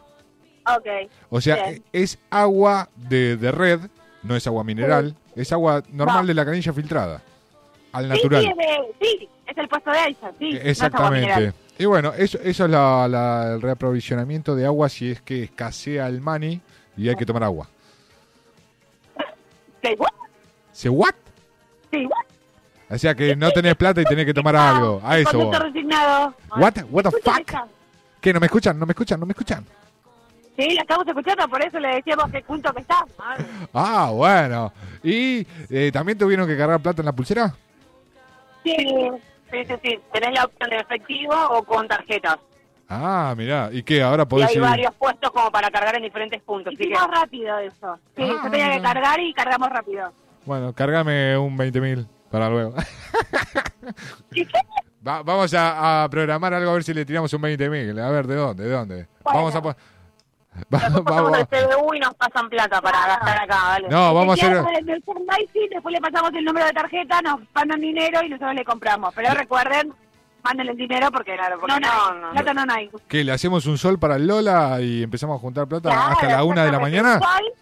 Ok. O sea, Bien. es agua de, de red, no es agua mineral, es agua normal No. de la canilla filtrada, al natural. Sí, es, de- sí, es el puesto de AISA, sí. no es Exactamente. mineral. y bueno, eso, eso es la, la- el reaprovisionamiento de agua si es que escasea el money y hay que tomar agua. ¿Qué? ¿Se what? Sí, what? O sea que no tenés plata y tenés que tomar algo. A eso. Voy. resignado. What? What the fuck? ¿Qué? ¿No me escuchan? ¿No me escuchan? ¿No me escuchan? Sí, la estamos escuchando, por eso le decíamos que culto que está. Ah, bueno. ¿Y eh, también tuvieron que cargar plata en la pulsera? Sí, sí, sí, sí. Tenés la opción de efectivo o con tarjetas. Ah, mirá. ¿Y qué? Ahora Y podés hay ir... varios puestos como para cargar en diferentes puntos. así que- Hicimos rápido eso. Sí, Ah. yo tenía que cargar y cargamos rápido. Bueno, cargame un 20.000 para luego. Va- vamos a, a programar algo a ver si le tiramos un 20.000. A ver, ¿de dónde? ¿De dónde? Vamos a... po- Va- Nosotros vamos pasamos a- el CBU y nos pasan plata para gastar acá, ¿vale? No, vamos a hacer... Después le pasamos el número de tarjeta, nos mandan dinero y nosotros le compramos. Pero recuerden, manden el dinero porque, Claro, no, porque no, no, no. plata no hay. ¿Qué? ¿Le hacemos un sol para Lola y empezamos a juntar plata Claro, hasta la una de la mañana? Sol,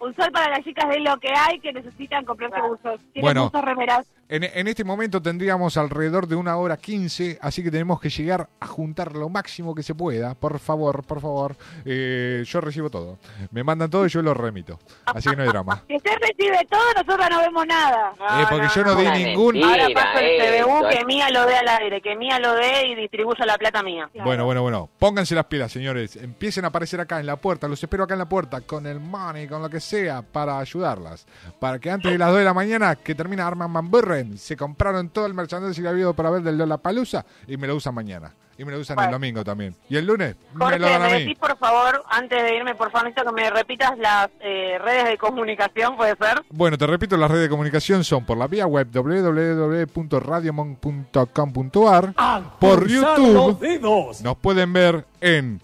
Un sol para las chicas de lo que hay que necesitan comprarse buzos. Tienen Bueno. buzos remeras. En, en este momento tendríamos alrededor de una hora 15, así que tenemos que llegar a juntar lo máximo que se pueda. Por favor, por favor. Eh, yo recibo todo. Me mandan todo y yo lo remito. Así que no hay drama. Si usted recibe todo, nosotros no vemos nada. Eh, porque yo no di ningún... Ahora paso el CBU, que Mía lo dé al aire, que Mía lo dé y distribuya la plata mía. Bueno, bueno, bueno. Pónganse las pilas, señores. Empiecen a aparecer acá en la puerta. Los espero acá en la puerta con el money, con lo que sea, para ayudarlas. Para que antes de las 2 de la mañana, que termina Arman Van Se compraron todo el merchandising que ha habido para ver del Lollapalooza y me lo usan mañana. Y me lo usan el domingo también. Y el lunes Jorge, me lo dan a me mí. decís por favor, antes de irme, por favor, necesito que me repitas las eh, redes de comunicación, ¿puede ser? Bueno, te repito, las redes de comunicación son por la vía web www.radiomon.com.ar, por YouTube, nos pueden ver en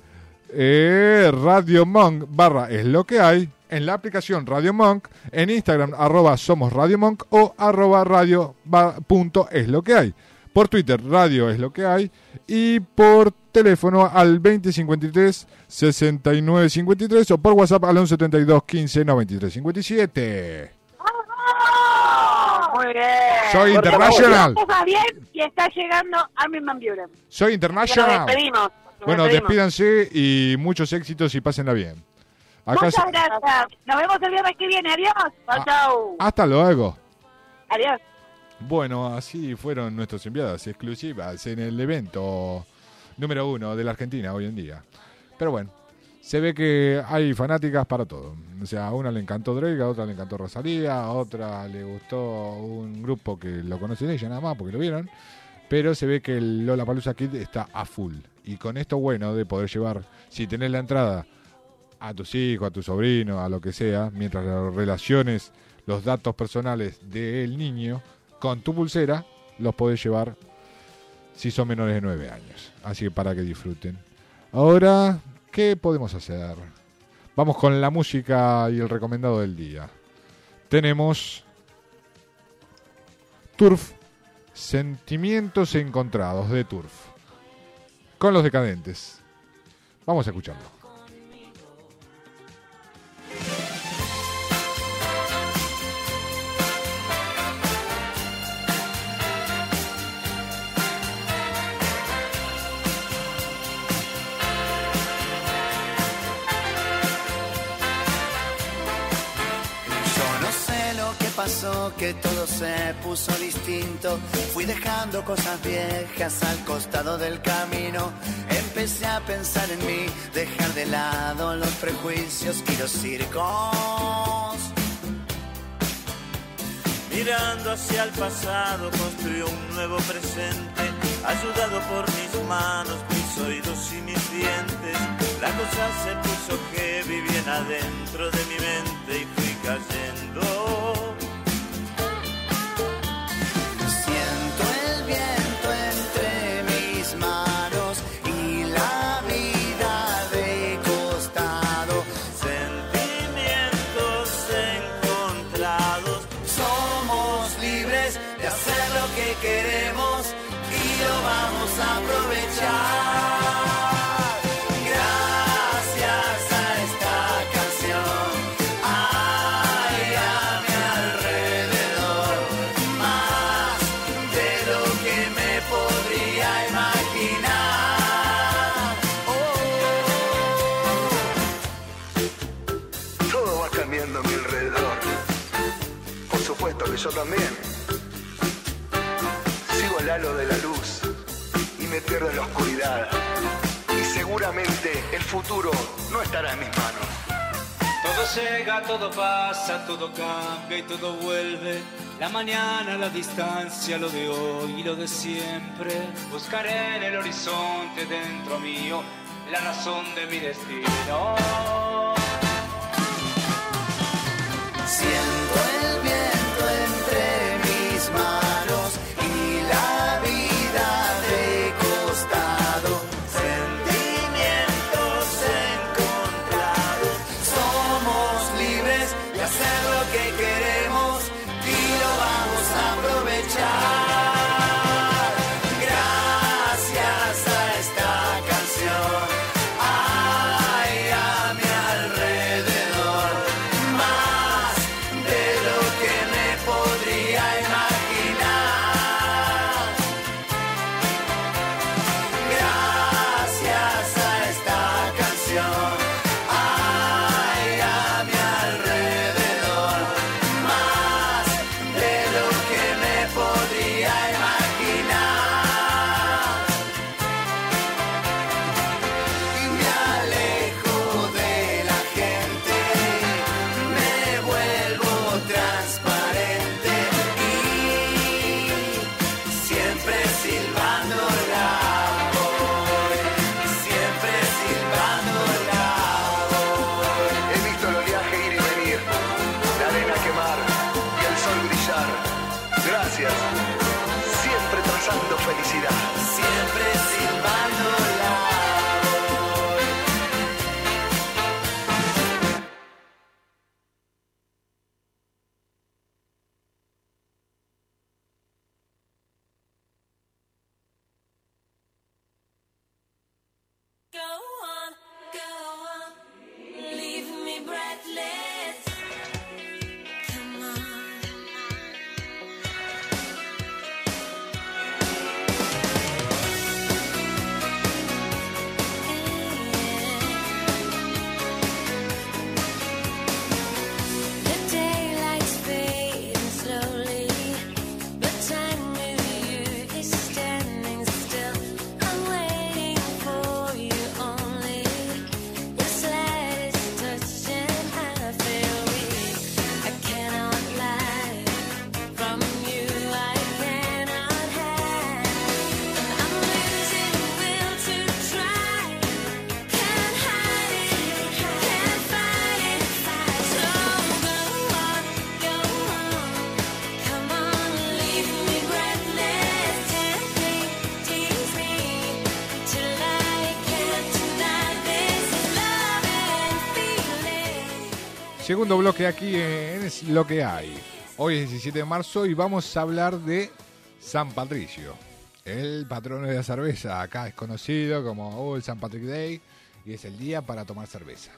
eh, Radio Monk barra es lo que hay, en la aplicación Radio Monk, en Instagram arroba somos Radio Monk o arroba radio ba- punto es lo que hay. Por Twitter, Radio es lo que hay. Y por teléfono al 2053 6953 o por WhatsApp al 1172 15 93 57. Muy bien. Soy international. Está bien y está llegando Armin Van Buren. Soy international. Nos despedimos. Nos Bueno, despedimos. despídanse y muchos éxitos y pásenla bien. Acá Muchas gracias. Nos vemos el viernes que viene. Adiós. Ah. Chao. Hasta luego. Adiós. Bueno, así fueron nuestros enviados exclusivas en el evento número uno de la Argentina hoy en día. Pero bueno, se ve que hay fanáticas para todo. O sea, a una le encantó Drake, a otra le encantó Rosalía, a otra le gustó un grupo que lo conocen ella nada más porque lo vieron. Pero se ve que el Lollapalooza Kid está a full. Y con esto bueno de poder llevar, si tenés la entrada a tus hijos, a tu sobrino, a lo que sea, mientras las relaciones los datos personales del niño con tu pulsera, los podés llevar si son menores de 9 años. Así que para que disfruten. Ahora, ¿qué podemos hacer? Vamos con la música y el recomendado del día. Tenemos Turf, Sentimientos Encontrados de Turf, con los decadentes. Vamos a escucharlo. Yo que todo se puso distinto. Fui dejando cosas viejas al costado del camino. Empecé a pensar en mí, dejar de lado los prejuicios y los circos. Mirando hacia el pasado, construyó un nuevo presente, ayudado por mis manos, mis oídos y mis dientes. La cosa se puso heavy bien adentro de mi mente y fui cayendo. También. Sigo el halo de la luz y me pierdo en la oscuridad. Y seguramente el futuro no estará en mis manos. Todo llega, todo pasa, todo cambia y todo vuelve. La mañana, la distancia, lo de hoy y lo de siempre. Buscaré en el horizonte dentro mío la razón de mi destino. Siento segundo bloque aquí en Es lo que hay. Hoy es 17 de marzo y vamos a hablar de San Patricio, el patrono de la cerveza. Acá es conocido como oh, el San Patrick Day y es el día para tomar cerveza.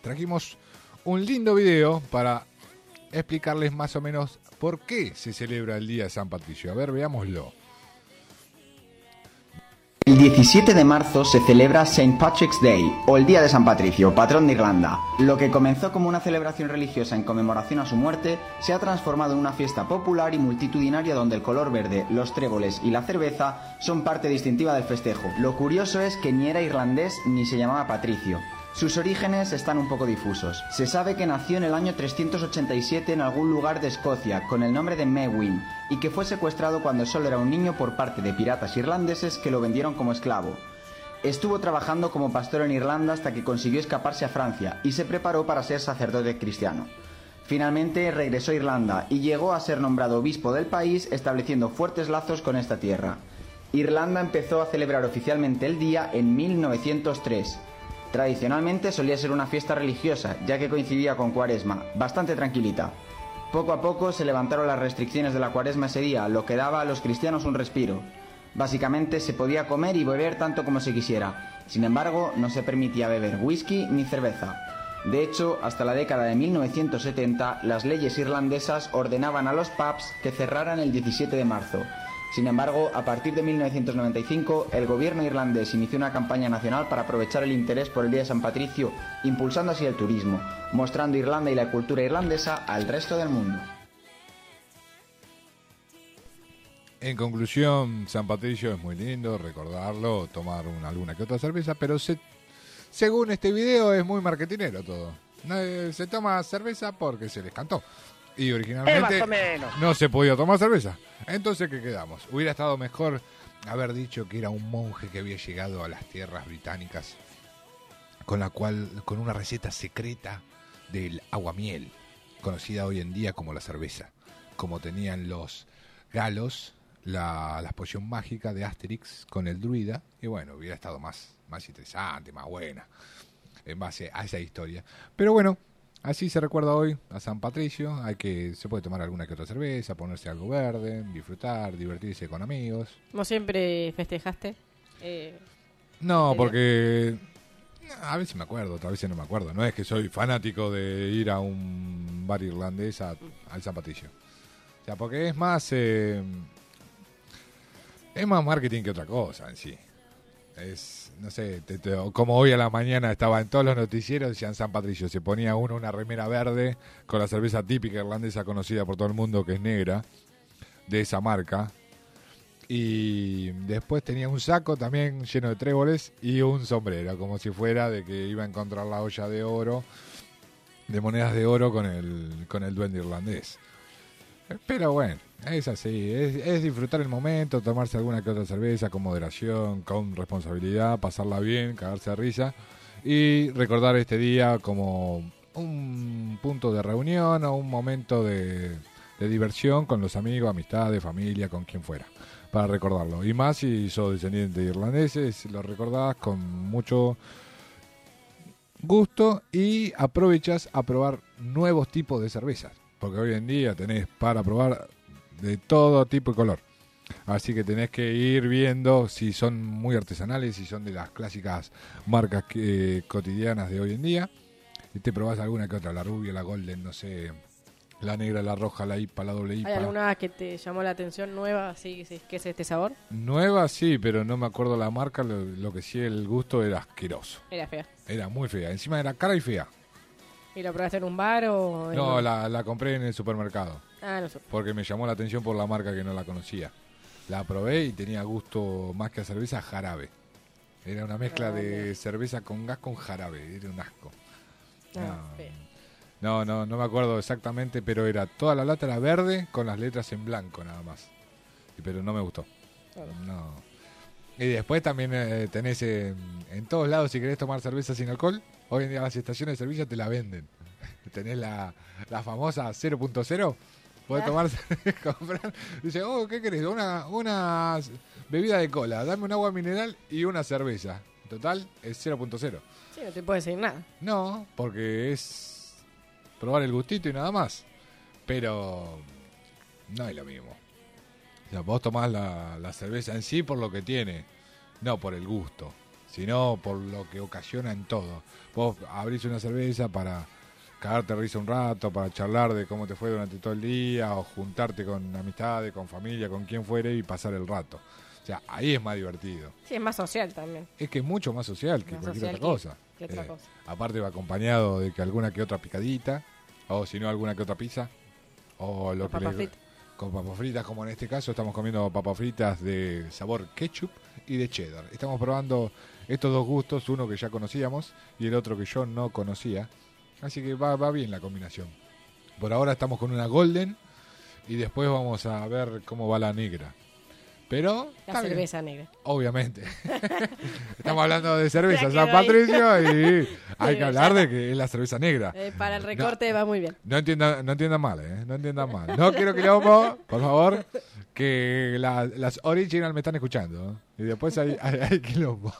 Trajimos un lindo video para explicarles más o menos por qué se celebra el día de San Patricio. A ver, veámoslo. El 17 de marzo se celebra St. Patrick's Day, o el Día de San Patricio, patrón de Irlanda. Lo que comenzó como una celebración religiosa en conmemoración a su muerte, se ha transformado en una fiesta popular y multitudinaria donde el color verde, los tréboles y la cerveza son parte distintiva del festejo. Lo curioso es que ni era irlandés ni se llamaba Patricio. Sus orígenes están un poco difusos. Se sabe que nació en el año 387 en algún lugar de Escocia con el nombre de Mewin y que fue secuestrado cuando solo era un niño por parte de piratas irlandeses que lo vendieron como esclavo. Estuvo trabajando como pastor en Irlanda hasta que consiguió escaparse a Francia y se preparó para ser sacerdote cristiano. Finalmente regresó a Irlanda y llegó a ser nombrado obispo del país estableciendo fuertes lazos con esta tierra. Irlanda empezó a celebrar oficialmente el día en 1903 Tradicionalmente solía ser una fiesta religiosa, ya que coincidía con Cuaresma, bastante tranquilita. Poco a poco se levantaron las restricciones de la Cuaresma ese día, lo que daba a los cristianos un respiro. Básicamente se podía comer y beber tanto como se quisiera. Sin embargo, no se permitía beber whisky ni cerveza. De hecho, hasta la década de 1970, las leyes irlandesas ordenaban a los pubs que cerraran el 17 de marzo, sin embargo, a partir de 1995, el gobierno irlandés inició una campaña nacional para aprovechar el interés por el Día de San Patricio, impulsando así el turismo, mostrando Irlanda y la cultura irlandesa al resto del mundo. En conclusión, San Patricio es muy lindo, recordarlo, tomar una, alguna que otra cerveza, pero según este video es muy marketinero todo. Se toma cerveza porque se les cantó. Y originalmente no se podía tomar cerveza. Entonces, ¿qué quedamos? Hubiera estado mejor haber dicho que era un monje que había llegado a las tierras británicas con la cual con una receta secreta del aguamiel, conocida hoy en día como la cerveza, como tenían los galos la, la poción mágica de Asterix con el druida y bueno, hubiera estado más más interesante, más buena en base a esa historia. Pero bueno, Así se recuerda hoy a San Patricio. Hay que se puede tomar alguna que otra cerveza, ponerse algo verde, disfrutar, divertirse con amigos. ¿No siempre festejaste? Eh, no, porque a veces me acuerdo, a veces no me acuerdo. No es que soy fanático de ir a un bar irlandés a, al San Patricio. O sea, porque es más eh, es más marketing que otra cosa en sí. Es, no sé, como hoy a la mañana estaba en todos los noticieros, decían San Patricio, se ponía uno una remera verde con la cerveza típica irlandesa conocida por todo el mundo, que es negra, de esa marca. Y después tenía un saco también lleno de tréboles y un sombrero, como si fuera de que iba a encontrar la olla de oro, de monedas de oro con el, con el duende irlandés. Pero bueno, es así, es, disfrutar el momento, tomarse alguna que otra cerveza con moderación, con responsabilidad, pasarla bien, cagarse de risa y recordar este día como un punto de reunión o un momento de, diversión con los amigos, amistades, familia, con quien fuera, para recordarlo. Y más si sos descendiente de irlandeses, lo recordás con mucho gusto y aprovechas a probar nuevos tipos de cervezas porque hoy en día tenés para probar de todo tipo y color. Así que tenés que ir viendo si son muy artesanales, si son de las clásicas marcas que, cotidianas de hoy en día. Y te probás alguna que otra, la rubia, la golden, no sé, la negra, la roja, la IPA, la doble IPA. ¿Hay alguna que te llamó la atención nueva, sí, que es este sabor? Nueva sí, pero no me acuerdo la marca, lo, lo que sí el gusto era asqueroso. Era fea. Era muy fea, encima era cara y fea. ¿Y la probaste en un bar o...? no, la, la, compré en el supermercado. Ah, no sé. Porque me llamó la atención por la marca que no la conocía. La probé y tenía gusto más que a cerveza, jarabe. Era una mezcla ah, de cerveza con gas con jarabe, era un asco. Ah, no, no, no, me acuerdo exactamente, pero era toda la lata era verde con las letras en blanco nada más. Pero no me gustó. No. Y después también eh, tenés en, en todos lados, si querés tomar cerveza sin alcohol, Hoy en día las estaciones de servicio te la venden. Tenés la, la famosa 0.0. Podés ah. tomar, comprar. Dice, oh, ¿qué querés? Una, una bebida de cola, dame un agua mineral y una cerveza. Total, es 0.0. Sí, no te puedes decir nada. No, porque es probar el gustito y nada más. Pero no es lo mismo. O sea, vos tomás la, la cerveza en sí por lo que tiene, no por el gusto, sino por lo que ocasiona en todo. Vos abrís una cerveza para cagarte risa un rato, para charlar de cómo te fue durante todo el día, o juntarte con amistades, con familia, con quien fuere y pasar el rato. O sea, ahí es más divertido. Sí, es más social también. Es que es mucho más social que Más cualquier social otra cosa. que- que otra Eh, cosa. Aparte va acompañado de que alguna que otra picadita, o si no alguna que otra pizza, o lo Con que papas fritas. con papas fritas, como en este caso estamos comiendo papas fritas de sabor ketchup y de cheddar. Estamos probando estos dos gustos, uno que ya conocíamos y el otro que yo no conocía. Así que va, va bien la combinación. Por ahora estamos con una golden y después vamos a ver cómo va la negra. Pero La bien. cerveza negra. Obviamente. Estamos hablando de cerveza San. Patricio y hay que hablar de que es la cerveza negra. Eh, para el recorte va muy bien. No entiendan, no entiendan mal, ¿eh? No entiendan mal. No quiero quilombo, por favor, que la- las original me están escuchando. Y después hay, hay, hay quilombo.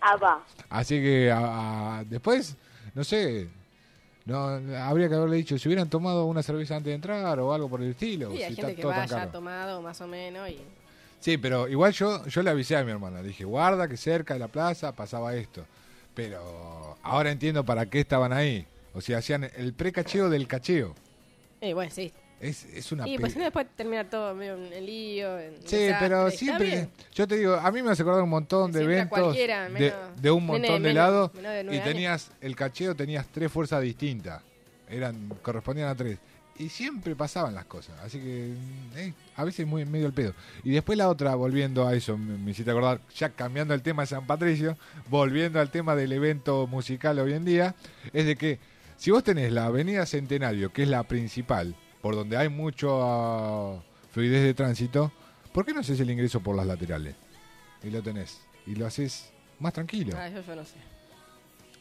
Ah, va. Así que a- a- después, no sé, no habría que haberle dicho si hubieran tomado una cerveza antes de entrar o algo por el estilo. Sí, si hay gente que todo va tan ya caro. tomado más o menos y Sí, pero igual yo, yo le avisé a mi hermana. Le dije, guarda que cerca de la plaza pasaba esto. Pero ahora entiendo para qué estaban ahí. O sea, hacían el precacheo del cacheo. Eh, bueno, sí. Es, es una Y pues después termina todo medio en el lío. en Sí, desastre. pero siempre, yo te digo, a mí me hace acordar un montón de Siempre eventos de, menos- de un montón de menos- lados de y nueve años. tenías el cacheo, tenías tres fuerzas distintas, eran correspondían a tres y siempre pasaban las cosas, así que eh, a veces muy en medio del pedo. Y después la otra, volviendo a eso, me, me hiciste acordar, ya cambiando el tema de San Patricio, volviendo al tema del evento musical hoy en día, es de que si vos tenés la Avenida Centenario, que es la principal, por donde hay mucho ah, fluidez de tránsito, ¿por qué no haces el ingreso por las laterales? Y lo tenés. Y lo haces más tranquilo. Ah, eso yo no sé.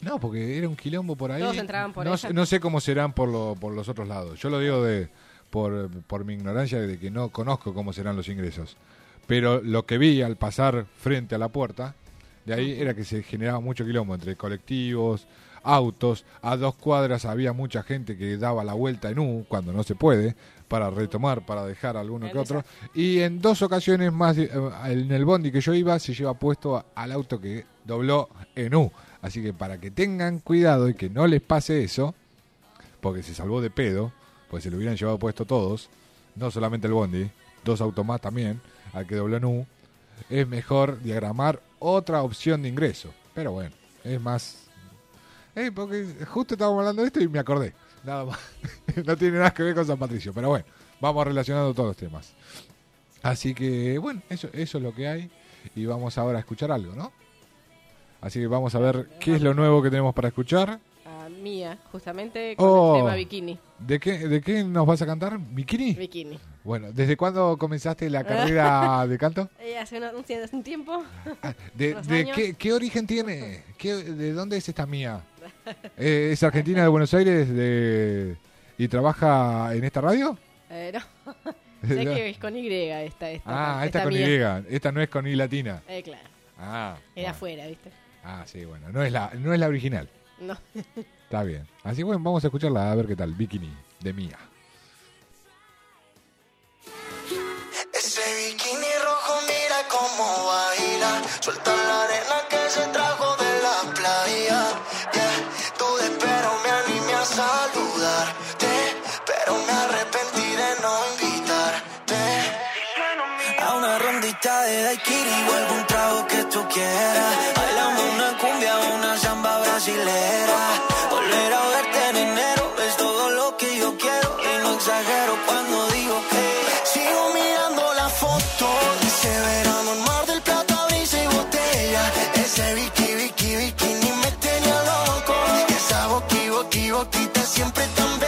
No, porque era un quilombo por ahí. Todos entraban por no, ella. no sé cómo serán por, lo- por los otros lados. Yo lo digo de por, por mi ignorancia de que no conozco cómo serán los ingresos. Pero lo que vi al pasar frente a la puerta, de ahí era que se generaba mucho quilombo entre colectivos, autos. A dos cuadras había mucha gente que daba la vuelta en U cuando no se puede para retomar, para dejar alguno que otro. Y en dos ocasiones más, eh, en el bondi que yo iba, se lleva puesto al auto que dobló en U. Así que para que tengan cuidado y que no les pase eso, porque se salvó de pedo, pues se lo hubieran llevado puesto todos, no solamente el bondi, dos autos más también, al que dobló en U, es mejor diagramar otra opción de ingreso. Pero bueno, es más... Eh, porque justo estábamos hablando de esto y me acordé. Nada más. no tiene nada que ver con San Patricio. Pero bueno, vamos relacionando todos los temas. Así que, bueno, eso, eso es lo que hay. Y vamos ahora a escuchar algo, ¿no? Así que vamos a ver qué es lo nuevo que tenemos para escuchar. A Mía, justamente con Oh. el tema bikini. ¿De qué, ¿De qué nos vas a cantar? ¿Bikini? Bikini. Bueno, ¿desde cuándo comenzaste la carrera de canto? Eh, hace, una- un, hace un tiempo. ¿De, unos de años. qué, qué origen tiene? ¿Qué, ¿De dónde es esta mía? Eh, ¿Es argentina de Buenos Aires de, y trabaja en esta radio? Eh, no. sé que es con Y esta. esta Ah, esta con mía. Y, esta no es con I latina. Eh, claro. Ah, Era afuera, ¿viste? ah, sí, bueno, no es la, no es la original. No. Está bien. Así que bueno, vamos a escucharla a ver qué tal. Bikini de Mía. Ese bikini rojo mira cómo baila Suelta la arena que se trajo de saludarte Pero me arrepentí de no invitarte. A una rondita de daiquiri o algún trago que tú quieras. Bailamos una cumbia una samba brasilera siempre tan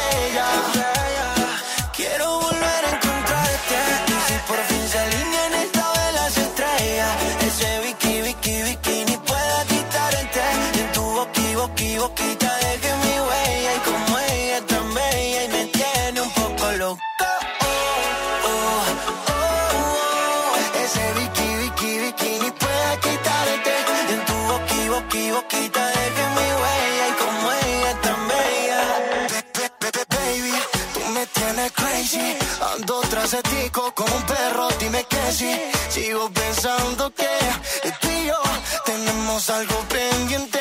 Ando tras de ti co- como un perro, dime que sí. Sigo pensando que tú y yo tenemos algo pendiente.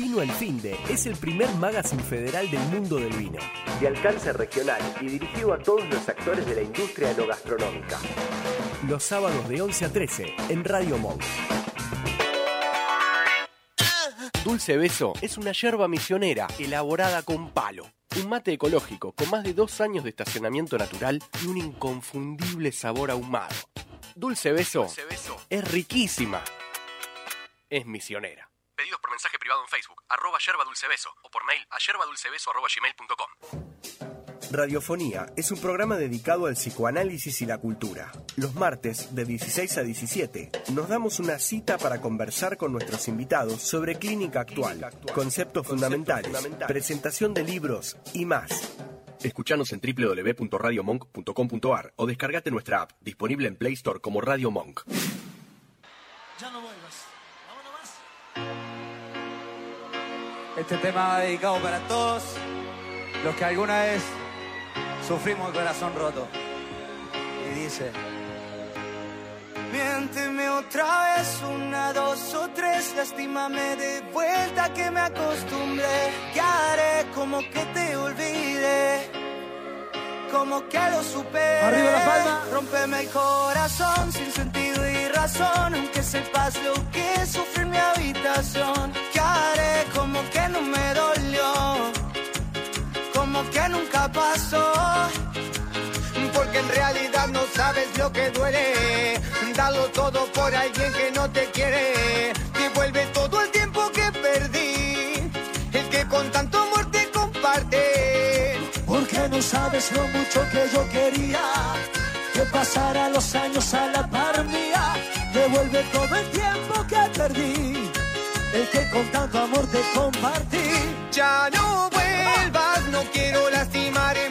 Vino el Finde es el primer magazine federal del mundo del vino, de alcance regional y dirigido a todos los actores de la industria enogastronómica. Los sábados de 11 a 13 en Radio Monk. Dulce Beso es una yerba misionera elaborada con palo. Un mate ecológico con más de dos años de estacionamiento natural y un inconfundible sabor ahumado. Dulce Beso, es riquísima. Es misionera. Pedidos por mensaje privado en Facebook, arroba yerba dulce beso, o por mail a yerbadulcebeso arroba gmail.com. Radiofonía es un programa dedicado al psicoanálisis y la cultura. Los martes, de 16 a 17, nos damos una cita para conversar con nuestros invitados sobre clínica actual, conceptos fundamentales, presentación de libros y más. Escuchanos en www.radiomonk.com.ar o descargate nuestra app, disponible en Play Store como Radio Monk. Ya no vuelvas. Este tema va dedicado para todos los que alguna vez sufrimos el corazón roto. Y dice... Miénteme otra vez, una, dos o tres, lastímame de vuelta que me acostumbré. Que haré como que te olvide, como que lo superé. Arriba la palma. Rómpeme el corazón sin sentido y razón, aunque sepas lo que sufrí en mi habitación. Que haré como que no me dolió, como que nunca pasó. Porque en realidad no sabes lo que duele. Dalo todo por alguien que no te quiere. No sabes lo mucho que yo quería que pasara los años a la par mía. Devuelve todo el tiempo que perdí. El que con tanto amor te compartí. Ya no vuelvas, no quiero lastimarme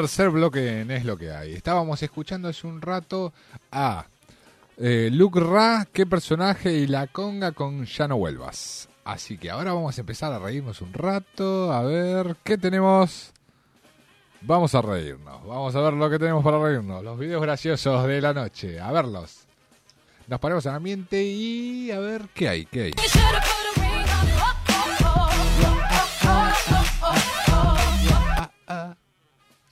Tercer bloque en Es lo que hay. Estábamos escuchando hace un rato a eh, Luke Ra, qué personaje, y la conga con Ya no vuelvas. Así que ahora vamos a empezar a reírnos un rato. A ver, ¿qué tenemos? Vamos a reírnos. Vamos a ver lo que tenemos para reírnos. Los videos graciosos de la noche. A verlos. Nos ponemos en ambiente y a ver qué hay, qué hay.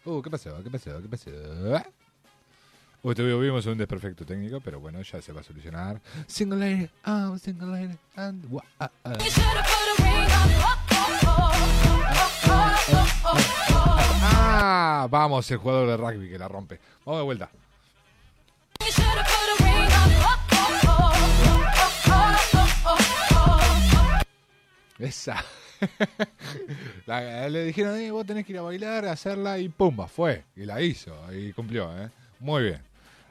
Uh, ¿qué pasó? ¿Qué pasó? ¿Qué pasó? Uy, tuvimos un desperfecto técnico, pero bueno, ya se va a solucionar. Single lady, oh, single lady, and wa- ah, ah. Ah, vamos, el jugador de rugby que la rompe. Vamos de vuelta. Esa. La- le dijeron, eh, vos tenés que ir a bailar, hacerla y pumba, fue. Y la hizo y cumplió, ¿eh? Muy bien.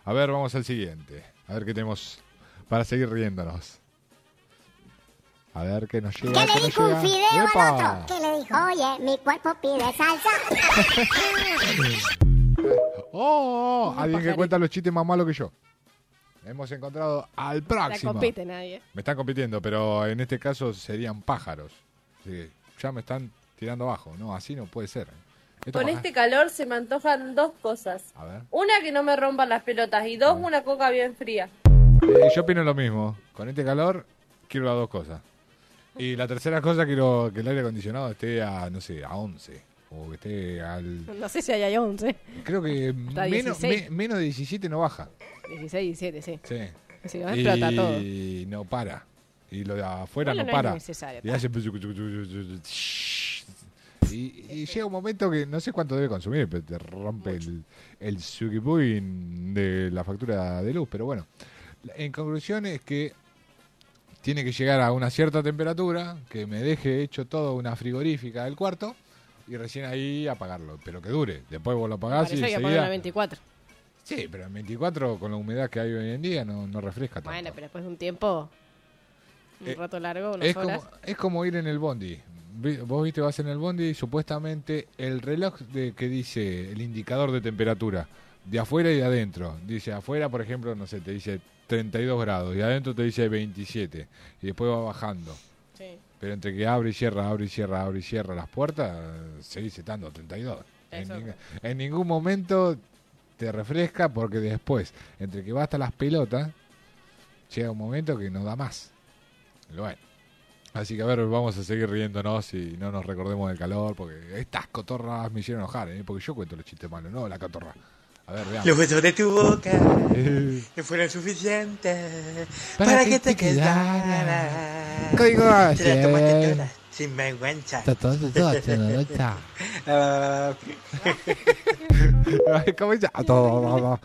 A ver, vamos al siguiente. A ver qué tenemos para seguir riéndonos. A ver qué nos llega. ¿Qué le dijo un fideo ¡Epa! al otro? ¿Qué le dijo? Oye, mi cuerpo pide salsa. Oh, alguien que cuenta los chistes más malos que yo. Hemos encontrado al próximo. compite nadie. Me están compitiendo, pero en este caso serían pájaros. Que ya me están tirando abajo. No, así no puede ser. Con este calor se me antojan dos cosas. A ver. Una que no me rompan las pelotas y dos una coca bien fría. Eh, yo opino lo mismo. Con este calor quiero las dos cosas. Y la tercera cosa quiero que el aire acondicionado esté a, no sé, a 11. O que esté al... No sé si hay 11. Creo que a menos, 16. me- menos de 17 no baja. 16, 17, sí. Sí. Sí, va a explotar todo. Y no para. Y lo de afuera Bueno, no, para. y hace... Y, y llega un momento que no sé cuánto debe consumir, pero te rompe el, el sukipuin de la factura de luz. Pero bueno, en conclusión es que tiene que llegar a una cierta temperatura, que me deje hecho todo una frigorífica del cuarto y recién ahí apagarlo. Pero que dure. Después vos lo apagás y que una 24. Sí, pero en 24 con la humedad que hay hoy en día no, no refresca tanto. Bueno, pero después de un tiempo, un Eh, rato largo, unas Es como, es como ir en el bondi. Vos viste, vas en el bondi y supuestamente el reloj de que dice el indicador de temperatura de afuera y de adentro. Dice afuera, por ejemplo, no sé, te dice 32 grados y adentro te dice 27 y después va bajando. Sí. Pero entre que abre y cierra, abre y cierra, abre y cierra las puertas, seguís estando 32. En, ning- en ningún momento te refresca porque después, entre que va hasta las pelotas, llega un momento que no da más. Bueno. Así que a ver, vamos a seguir riéndonos y no nos recordemos del calor, porque estas cotorras me hicieron enojar, ¿eh? porque yo cuento los chistes malos, no la cotorra. A ver, veamos. Los besos de tu boca no fueron suficientes Para para, que que te te quedara. Código Te la tomaste toda. Sin vergüenza. Todo, todo, todo, todo, todo. ¿Cómo dice? A todo, todo.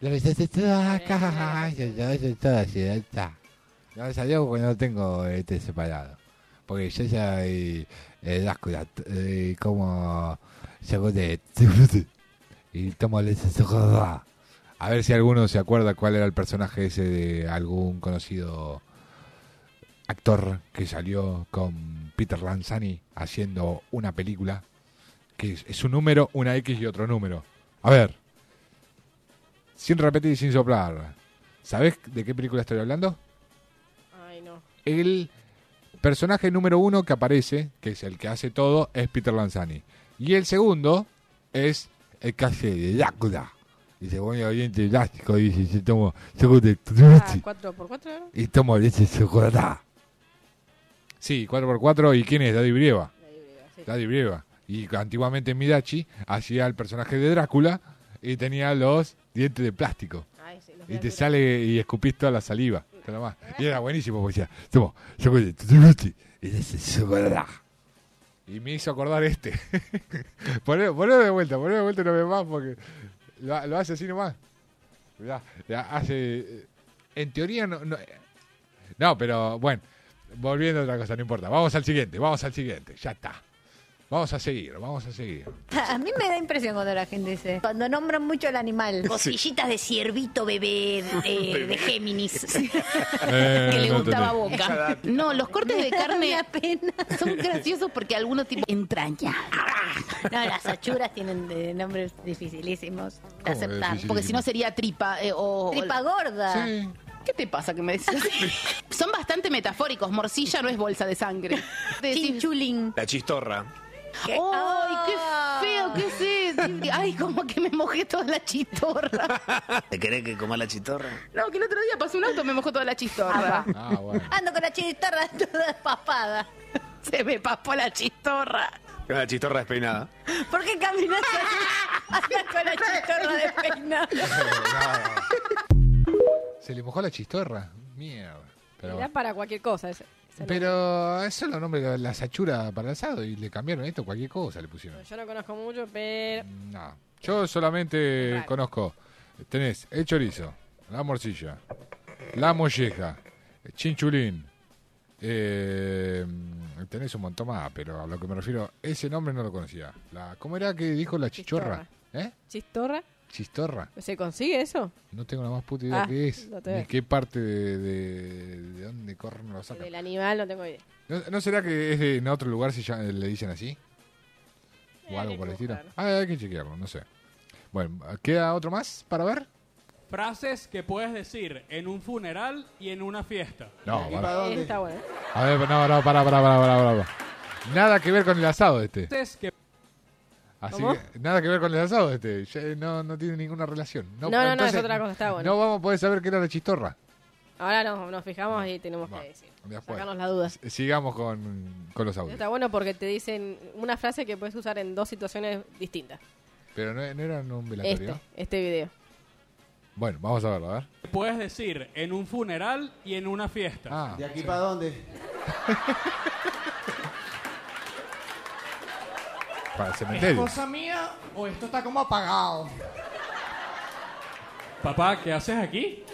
La verdad es toda acá, yo- soy toda. Gracias a Dios porque no tengo este separado. Porque yo soy eh, Drácula, eh, como saco de y tomo. A ver si alguno se acuerda cuál era el personaje ese de algún conocido actor que salió con Peter Lanzani haciendo una película que es un número, una X y otro número. A ver, sin repetir y sin soplar. ¿Sabes de qué película estoy hablando? El personaje número uno que aparece, que es el que hace todo, es Peter Lanzani. Y el segundo es el que hace de Drácula. Dice, bueno, oyente plástico, dice, yo tomo, yo de Ah, 4x4 era? y tomo leche chocolate. Sí, 4x4. ¿Y quién es? Daddy Brieva. Daddy Brieva. Y antiguamente Midachi hacía el personaje de Drácula y tenía los dientes de plástico. Ay, sí, los Y te sale y escupís toda la saliva. Y era buenísimo porque decía, tomo chocolate y leche chocolate. Y me hizo acordar este. ponelo, ponelo de vuelta, ponelo de vuelta una vez más porque lo, lo hace así nomás. Ya hace. eh, En teoría no, no. No, pero bueno, volviendo a otra cosa, no importa. Vamos al siguiente, vamos al siguiente, ya está. Vamos a seguir, vamos a seguir. A mí me da impresión cuando la gente dice, cuando nombran mucho al animal. Costillitas de ciervito bebé de, de Géminis. Eh, que le no gustaba entendí. boca. No, los cortes de carne son graciosos porque algunos tipo entraña. No, las achuras tienen de nombres dificilísimos de aceptar. Porque si no sería tripa eh, o Tripa gorda. ¿Qué te pasa que me decís así? Son bastante metafóricos. Morcilla no es bolsa de sangre. Chinchulín. La chistorra. ¡Ay, qué feo! ¿Qué es eso? Ay, como que me mojé toda la chistorra. ¿Te querés que coma la chistorra? No, que el otro día pasó un auto y me mojó toda la chistorra. Ah, bueno. Ando con la chistorra toda papada. Se me papó la chistorra. La chistorra despeinada. ¿Por qué caminas así? Con la chistorra despeinada. ¿Se le mojó la chistorra? Mierda. Pero, Era para cualquier cosa ese. Pero eso nombre de la sachura para el asado y le cambiaron esto, cualquier cosa le pusieron. Yo no conozco mucho, pero. No. Yo solamente Raro. conozco. Tenés el chorizo, la morcilla, la molleja, el chinchulín. eh, tenés un montón más, pero a lo que me refiero, ese nombre no lo conocía. La, ¿Cómo era que dijo la chichorra? ¿Eh? ¿Chistorra? ¿Chistorra? ¿Se consigue eso? No tengo la más puta idea Ah, qué es. no Ni qué parte de, de, de dónde corren lo sacan. Del animal no tengo idea. ¿No, no será que es de, en otro lugar se llama- le dicen así? ¿O algo por el estilo? Ah, hay que chequearlo, no sé. Bueno, ¿queda otro más para ver? Frases que puedes decir en un funeral y en una fiesta. No, ¿Y para- dónde? Está bueno. A ver, no, no, para, para, para, para, para. Nada que ver con el asado este. Frases que Así ¿Cómo? que, nada que ver con el asado este. Ya no, no tiene ninguna relación. No, no, no, es otra cosa, está bueno. No vamos a poder saber qué era la chistorra. Ahora nos, nos fijamos y tenemos que decir. Después. Sacarnos las dudas. Sigamos con, con los audios. Está bueno porque te dicen una frase que puedes usar en dos situaciones distintas. Pero no, no era en un velatorio. Este, este video. Bueno, vamos a verlo, a ver. puedes decir en un funeral y en una fiesta. Ah, ¿De aquí para dónde? Para el ¿Es cementerio. cosa mía o esto está como apagado? Papá, ¿qué haces aquí?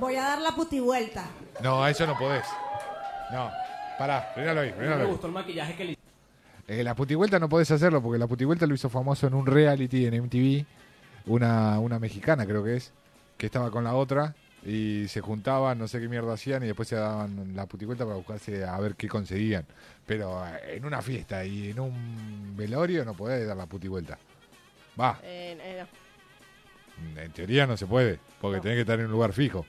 Voy a dar la putivuelta. No, eso no podés. No, pará, míralo ahí, No míralo me ahí. gustó el maquillaje que le Eh, la putivuelta no podés hacerlo porque la putivuelta lo hizo famoso en un reality en MTV. Una, una mexicana creo que es, que estaba con la otra y se juntaban, no sé qué mierda hacían y después se daban la putivuelta para buscarse a ver qué conseguían. Pero eh, en una fiesta y en un velorio no podés dar la putivuelta. Va, Eh, eh, no. en teoría no se puede, porque tenés que estar en un lugar fijo.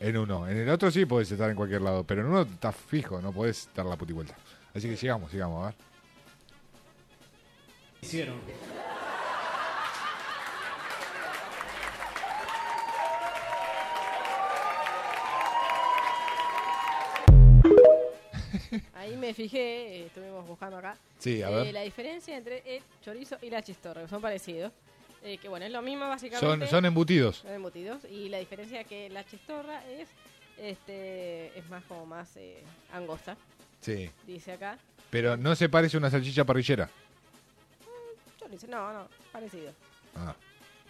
En uno. En el otro sí podés estar en cualquier lado, pero en uno estás fijo, no podés dar la putivuelta. Así que sigamos, sigamos, a ver. hicieron. Ahí me fijé, eh, estuvimos buscando acá. Sí, a eh, ver. La diferencia entre el chorizo y la chistorra, que son parecidos. Eh, que bueno, es lo mismo Son, básicamente. son embutidos. Son embutidos. Y la diferencia es que la chistorra es Este es más como más eh, angosta, Sí. dice acá. Pero no se parece a una salchicha parrillera. Chorizo, no, no, parecido. Ah.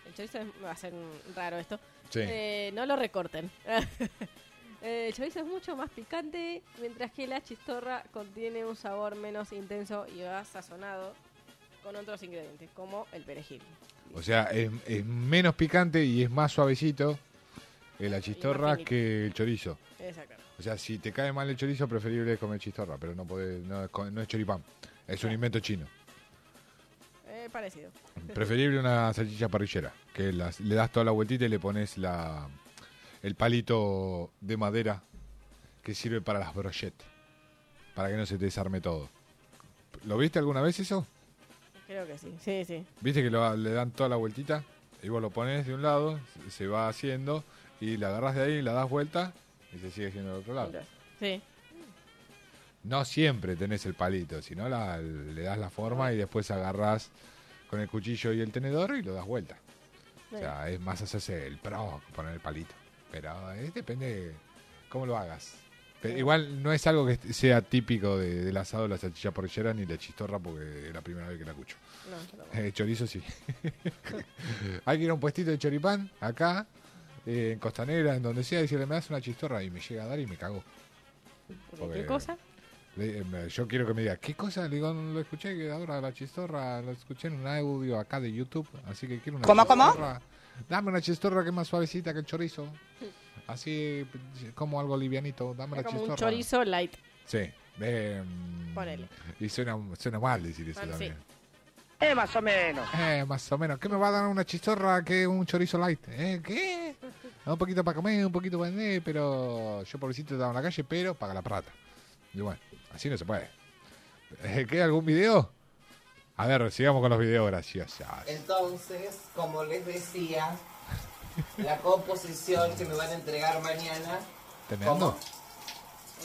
El chorizo es- va a ser mm, raro esto. Sí. Eh, no lo recorten. Eh, el chorizo es mucho más picante, mientras que la chistorra contiene un sabor menos intenso y va sazonado con otros ingredientes, como el perejil. O sea, es, es menos picante y es más suavecito eh, la chistorra que el chorizo. Exacto. O sea, si te cae mal el chorizo, preferible es comer chistorra, pero no podés, no, es no es choripán. Es un invento chino. Eh, parecido. Preferible una salchicha parrillera, que las- le das toda la vueltita y le pones la, el palito de madera que sirve para las brochettes, para que no se te desarme todo. ¿Lo viste alguna vez eso? Creo que sí, sí, sí. ¿Viste que lo- le dan toda la vueltita? Y vos lo pones de un lado, se- va haciendo, y la agarras de ahí, la das vuelta, y se sigue haciendo del otro lado. Sí. No siempre tenés el palito, sino la, le das la forma y después agarras con el cuchillo y el tenedor y lo das vuelta. O sea, es más hacerse el pro poner el palito. Pero eh, depende cómo lo hagas. Pero igual no es algo que sea típico de- del asado, la salchicha porrillera ni la chistorra, porque es la primera vez que la escucho. No, no. Eh, chorizo sí. Hay que ir a un puestito de choripán, acá, eh, en Costanera, en donde sea, y decirle, me das una chistorra, y me llega a dar y me cago. ¿Qué cosa? Le- eh, yo quiero que me diga, ¿qué cosa? Le digo, "No lo escuché que ahora la chistorra, lo escuché en un audio acá de YouTube, así que quiero una ¿Cómo, cómo? Chistorra. Dame una chistorra que es más suavecita que el chorizo. Así como algo livianito, dame la como un chistorra. chorizo light. Sí. eh, mm, Ponele. y suena, suena mal decir eso Bueno, sí. también. Eh, más o menos. Eh, más o menos. ¿Qué me va a dar una chistorra que un chorizo light? ¿Eh? ¿Qué? Un poquito para comer, un poquito para vender, pero yo pobrecito estaba en la calle, pero paga la plata. Y bueno, así no se puede. Eh, ¿Qué? ¿Algún video? A ver, sigamos con los videos graciosos. Entonces, como les decía, la composición que me van a entregar mañana, ¿Tremendo?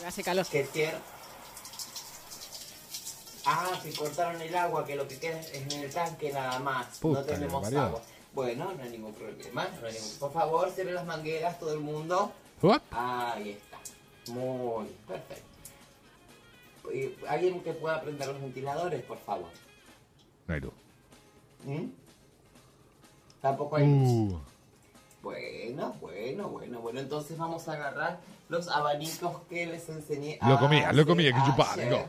Hace calor. que tiene... Ah, que cortaron el agua, que lo que queda es en el tanque nada más. Puta no tenemos agua. Bueno, no hay ningún problema. no hay ningún- Por favor, cierren las mangueras, todo el mundo. What? Ahí está. Muy perfecto. Eh, ¿Alguien que pueda prender los ventiladores, por favor? No hay luz. ¿Mm? Tampoco hay luz. Uh, Bueno, bueno, bueno, bueno. Entonces vamos a agarrar los abanicos que les enseñé. Lo comía, lo comía, que digo.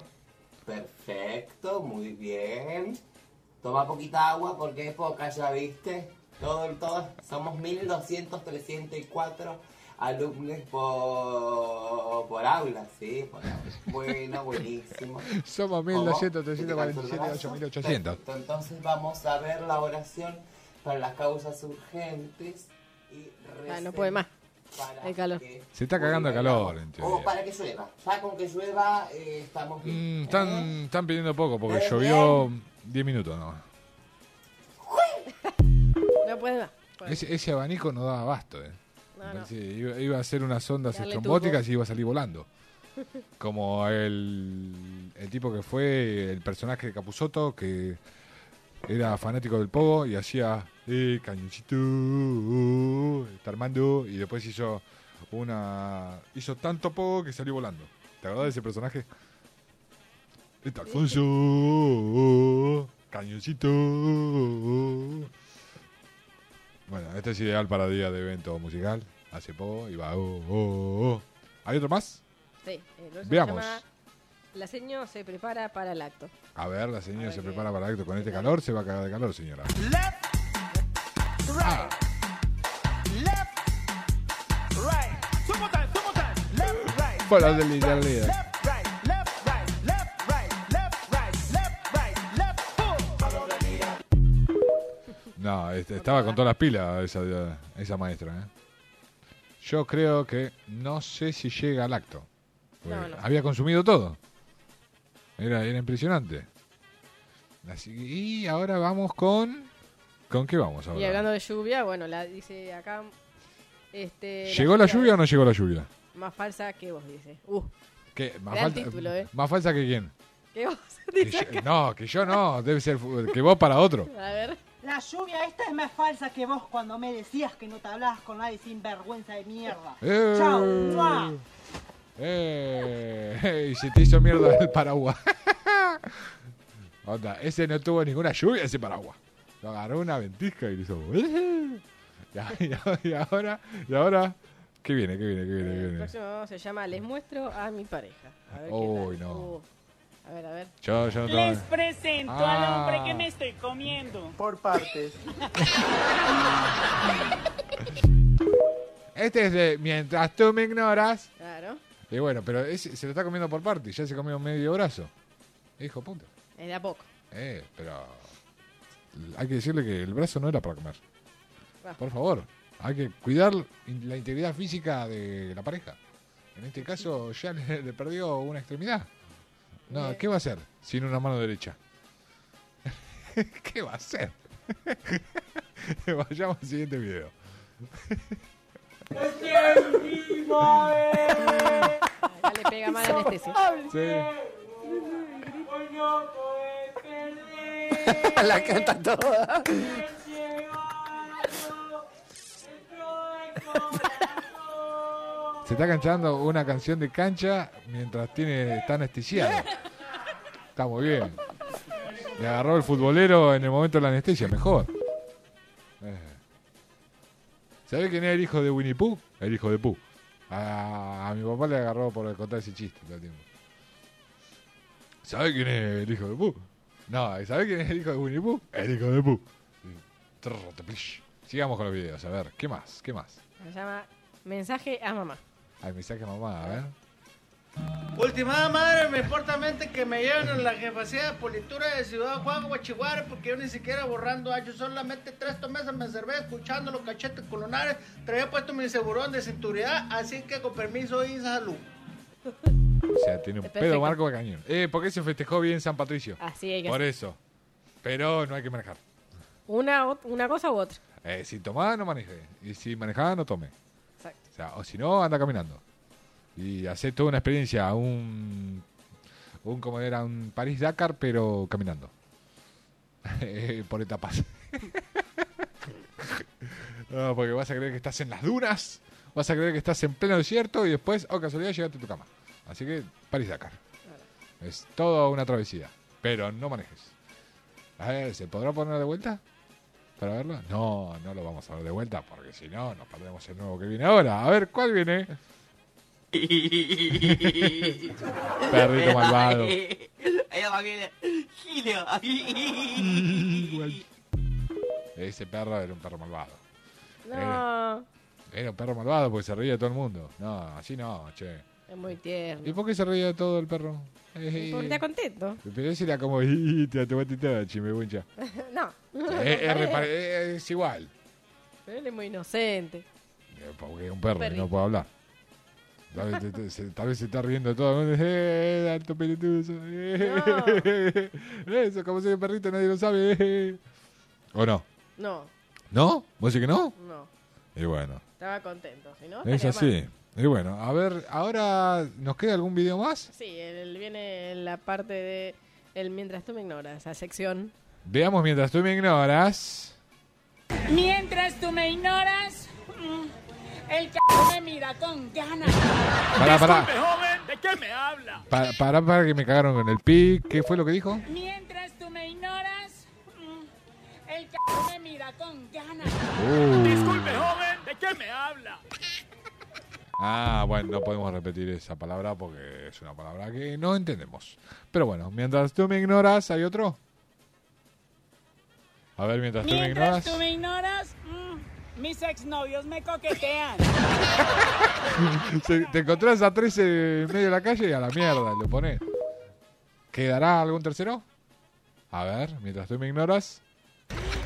Perfecto, muy bien. Toma poquita agua porque es poca, ya viste. Todo, todo, somos 1234 alumnos por, por aula, ¿sí? Por aula. Bueno, buenísimo. Somos ¿Cómo? 1200, ¿Te 347, canso el brazo? 8800. Perfecto, Entonces vamos a ver la oración para las causas urgentes y Ah, no puede más. para El calor. Se está cagando el calor, O para que llueva. Ya con que llueva eh, estamos bien. Mm, están, están pidiendo poco porque Eh, llovió 10 minutos nomás. No puede más. Ese, ese abanico no daba abasto, eh. No, no. iba, iba a hacer unas ondas estrombóticas tubo. y iba a salir volando. Como el, el tipo que fue el personaje de Capuzoto, que era fanático del pogo y hacía eh, cañoncito, está armando, y después hizo una. hizo tanto pogo que salió volando. ¿Te acordás de ese personaje? Está Alfonso, cañoncito. Bueno, este es ideal para día de evento musical. Hace poco y va. oh, oh, oh. ¿Hay otro más? Sí, el otro se Veamos. llama La seño se prepara para el acto. A ver, la señora ver se qué- prepara para el acto. Con este calor se va a cagar de calor, señora. Right. Left. Right. Two more times, two more. Left, right. Líder, No, este, estaba con todas las pilas esa, esa maestra. ¿eh? Yo creo que no sé si llega al acto. Porque No, no. Había consumido todo. Era, era impresionante. Así y ahora vamos con... ¿Con qué vamos ahora? Y hablando de lluvia, bueno, la dice acá. Este, ¿Llegó la lluvia o no llegó la lluvia? Más falsa que vos, dice. Uh, ¿Qué? ¿Más, Gran falta- título, ¿eh? ¿Más falsa que quién? que vos, Que yo- no, que yo no. Debe ser que vos para otro. A ver. La lluvia esta es más falsa que vos cuando me decías que no te hablabas con nadie sin vergüenza de mierda. Eh. Chao. ¡mua! Eh, eh, y se te hizo mierda el paraguas. Onda, ese no tuvo ninguna lluvia, ese paraguas. Lo agarró una ventisca y le hizo. Y, a- y a- y ahora, y ahora, ¿qué viene? ¿Qué viene? ¿Qué viene? ¿Qué El viene? próximo se llama Les muestro a mi pareja. A ver qué Uy, tal. no. Uh, a ver, a ver. Yo, yo no tengo- Les presento Ah. al hombre que me estoy comiendo. Por partes. Este es de Mientras tú me ignoras. Claro. Y bueno, pero ese se lo está comiendo por parte. Ya se comió medio brazo. Hijo puta. Es de a poco. Eh, pero. Hay que decirle que el brazo no era para comer. Ah. Por favor. Hay que cuidar la integridad física de la pareja. En este caso, ya le, le perdió una extremidad. No. ¿qué va a hacer sin una mano derecha? ¿Qué va a hacer? Vayamos al siguiente video. Acá le pega mal anestesia. La canta toda. Se está cantando una canción de cancha mientras tiene está anestesiado. Está muy bien. Le agarró el futbolero en el momento de la anestesia, mejor. Eh. ¿Sabe quién es el hijo de Winnie Pooh? El hijo de Pooh. A, a mi papá le agarró por contar ese chiste todo el tiempo. ¿Sabe quién es el hijo de Pooh? No, ¿sabe quién es el hijo de Winnie Pooh? El hijo de Pooh. Sigamos con los videos, a ver, ¿qué más? ¿Qué más? Se llama Mensaje a mamá. Ay, mensaje a mamá, a ver. Ultimada madre, me importa mente que me lleven a la jefacía de politura de Ciudad Juan Guachihuare porque yo ni siquiera borrando años, solamente tres meses me observé escuchando los cachetes colonares, traía puesto mi segurón de cinturidad, así que con permiso y salud. O sea, tiene un pedo marco de cañón. Eh, porque se festejó bien San Patricio. Así hay que Por hacer. eso. Pero no hay que manejar. Una, una cosa u otra. Eh, si tomaba, no maneje. Y si manejaba, no tome. O sea, o si no, anda caminando. Y hacer toda una experiencia, un, un como era, un París-Dakar, pero caminando. Eh, Por etapas. no, porque vas a creer que estás en las dunas, vas a creer que estás en pleno desierto y después, oh casualidad, llegaste a tu cama. Así que París-Dakar. Es toda una travesía, pero no manejes. A ver, ¿se podrá poner de vuelta? ¿Para verlo? No, no lo vamos a ver de vuelta porque si no, nos perdemos el nuevo que viene ahora. A ver, ¿cuál viene? Perrito malvado. Ahí va viene Gilio. Ese perro era un perro malvado. No, Era un perro malvado porque se reía de todo el mundo. No, así no, che. Es muy tierno. ¿Y por qué se reía todo el perro? Eh, Porque está contento. Pero ese era como, "Ih, te tomaste toda, chimebucha. no. Eh, es, eh, es igual. Pero él es muy inocente. Eh, Porque es un perro y no puede hablar. Tal vez, te- se, tal vez se está riendo todo el mundo. ¡Eh, alto pelotudo! Eh, Eso, como si el perrito nadie lo sabe. eh. ¿O no? No, ¿No? ¿Vos decís que no? no. Y bueno, Estaba contento. Si no, es así. Y bueno, a ver, ahora, ¿nos queda algún video más? Sí, él viene en la parte de el Mientras tú me ignoras, esa sección. Veamos mientras tú me ignoras. Mientras tú me ignoras, mm, el c me mira con ganas. Pará, pará. Disculpe, joven, ¿de qué me habla? Pa- Pará, para que me cagaron con el pi. ¿Qué fue lo que dijo? Mientras tú me ignoras, mm, el c me mira con ganas. Uh. Disculpe, joven, ¿de qué me habla? Ah, bueno, no podemos repetir esa palabra porque es una palabra que no entendemos. Pero bueno, mientras tú me ignoras, ¿hay otro? A ver, mientras tú me Mientras ignoras. tú me ignoras, mm, mis exnovios me coquetean. Te encontrás a 13 en medio de la calle y a la mierda lo pones. ¿Quedará algún tercero? A ver, mientras tú me ignoras,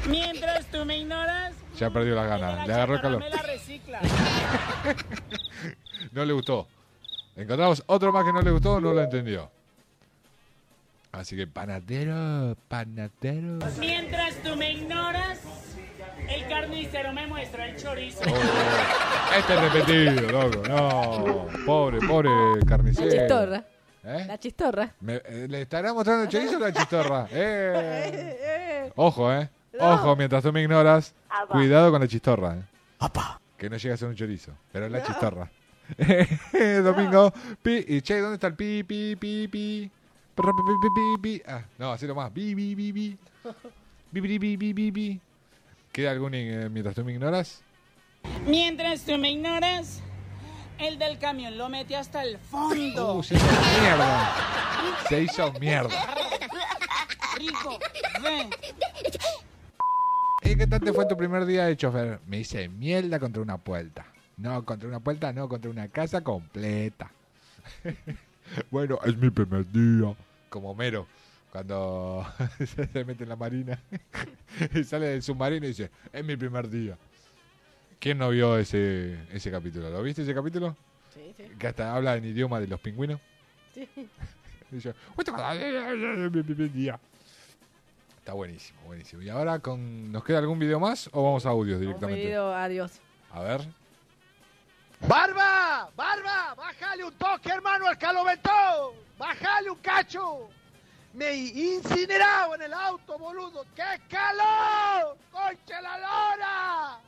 Mientras tú me ignoras, ya perdió las ganas. Le agarró el calor. No le gustó. Encontramos otro más que no le gustó, no lo entendió. Así que panadero, panadero. Mientras tú me ignoras, el carnicero me muestra el chorizo. Este es repetido, loco. No, pobre, pobre carnicero. La chistorra. ¿Eh? La chistorra. Me- eh, ¿Le estará mostrando el chorizo o la chistorra? Eh. Ojo, ¿eh? Ojo, mientras tú me ignoras, Apa. cuidado con la chistorra. ¿eh? Que no llega a ser un chorizo, pero es la chistorra. Domingo, pi, y che, ¿dónde está el pi, pi, pi, pi? Perra, pi, pi, pi, pi, pi. Ah, no, así nomás. Bi, bi, bi, bi. Bi, bi, bi, bi, bi, bi. ¿Queda algún eh, mientras tú me ignoras? Mientras tú me ignoras, el del camión lo mete hasta el fondo. Uh, se hizo mierda. Se hizo mierda. Rico, ven. ¿Y qué tal te fue tu primer día de chofer? Me hice mierda contra una puerta. No, contra una puerta, no, contra una casa completa. bueno, es mi primer día. Como Mero, cuando se mete en la marina y sale del submarino y dice, es mi primer día. ¿Quién no vio ese, ese capítulo? ¿Lo viste ese capítulo? Sí, sí. Que hasta habla en idioma de los pingüinos. Sí. Dice, "Es mi primer día". Está buenísimo, buenísimo. ¿Y ahora con nos queda algún video más o vamos a audios Un directamente? pedido adiós. A ver. ¡Barba! ¡Barba! ¡Bájale un toque, hermano, al caloventón! ¡Bájale un cacho! Me incineraba en el auto, boludo. ¡Qué calor! ¡Concha la lora!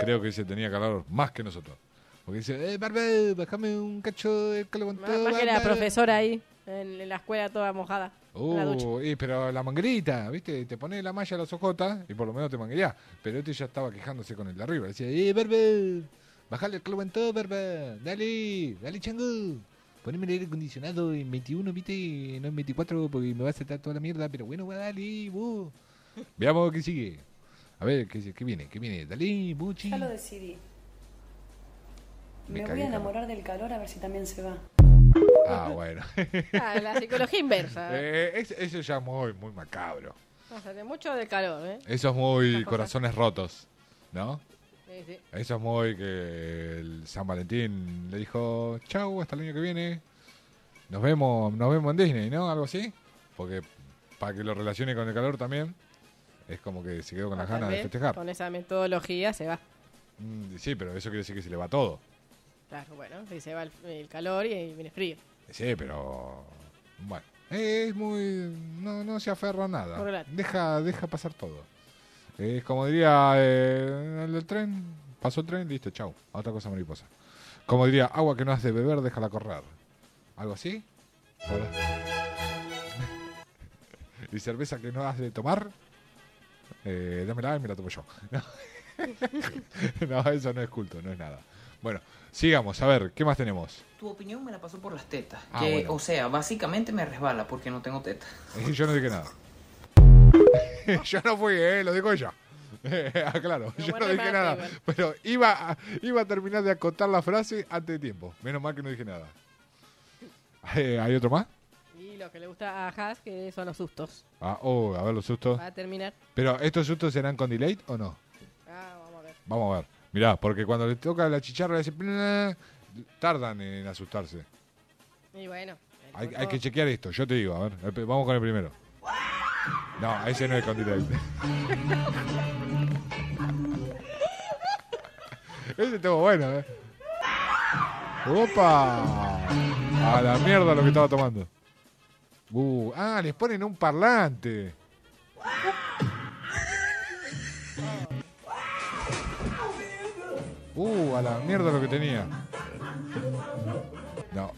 Creo que se tenía calor más que nosotros. Porque dice, eh, Barbe, bájame un cacho de calor. Más, más que la profesora ahí, en, en la escuela toda mojada. en la ducha. Uh, y, pero la manguerita, ¿viste? Te pone la malla a los ojotas y por lo menos te manguerías. Pero este ya estaba quejándose con el de arriba. Decía, eh, Barbe, bájale el calor en todo, Barbe. Dale, dale, chango. Poneme el aire acondicionado en 21, ¿viste? No en 24 porque me va a saltar toda la mierda. Pero bueno, dale, vos. Veamos qué sigue. A ver, ¿qué, qué viene? ¿Qué viene? Dale, buchi. Ya lo decidí. Me Me, voy a enamorar del calor a ver si también se va. Ah, bueno. Ah, la psicología inversa. Eh, es- eso ya es muy, muy macabro. Mucho del calor, ¿eh? Eso es muy corazones rotos, ¿no? Sí, sí. Eso es muy que el San Valentín le dijo, chau, hasta el año que viene. Nos vemos, nos vemos en Disney, ¿no? Algo así. Porque para que lo relacione con el calor también, es como que se quedó con las Tal ganas de vez festejar. Con esa metodología se va. Mm, Sí, pero eso quiere decir que se le va todo. Claro, bueno, y se va el, el calor y viene frío. Sí, pero bueno, es muy no no se aferra a nada. Deja deja pasar todo. Es como diría eh, el del tren, pasó el tren, listo, chau, otra cosa mariposa. Como diría, agua que no has de beber, déjala correr. ¿Algo así? Hola. y cerveza que no has de tomar, eh, dámela y me la tomo yo. no, eso no es culto, no es nada. Bueno, sigamos, a ver, ¿qué más tenemos? Tu opinión me la pasó por las tetas. Ah, que, bueno. o sea, básicamente me resbala porque no tengo tetas. Eh, Yo no dije nada. yo no fui, eh, lo dijo ella. claro, yo no dije nada. igual. Pero iba a, iba a terminar de acotar la frase antes de tiempo. Menos mal que no dije nada. Eh, ¿Hay otro más? Y lo que le gusta a Haas, que son los sustos. Ah, oh, a ver los sustos. Va a terminar. Pero, ¿estos sustos serán con delay o no? Ah, vamos a ver. Vamos a ver. Mirá, porque cuando le toca la chicharra. "Plá", tardan en asustarse. Y bueno. Hay, que chequear esto, yo te digo, a ver, vamos con el primero. No, ese no es delay. ese estuvo bueno, eh. ¡Opa! A la mierda lo que estaba tomando. Uh, ah, les ponen un parlante. Uh, a la mierda lo que tenía. No.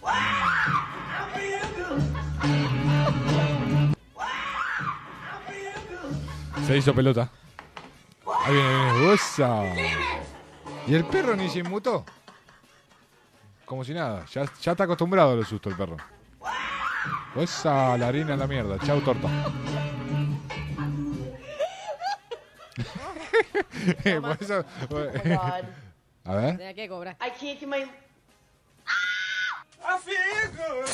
Se hizo pelota. Ahí viene, viene. Y el perro ni se inmutó. Como si nada. Ya, ya está acostumbrado a los sustos el perro. ¡Usa! La harina a la mierda. Chau, torta. Por eso- a ver. Tenía que cobrar. I can't get my. I feel good.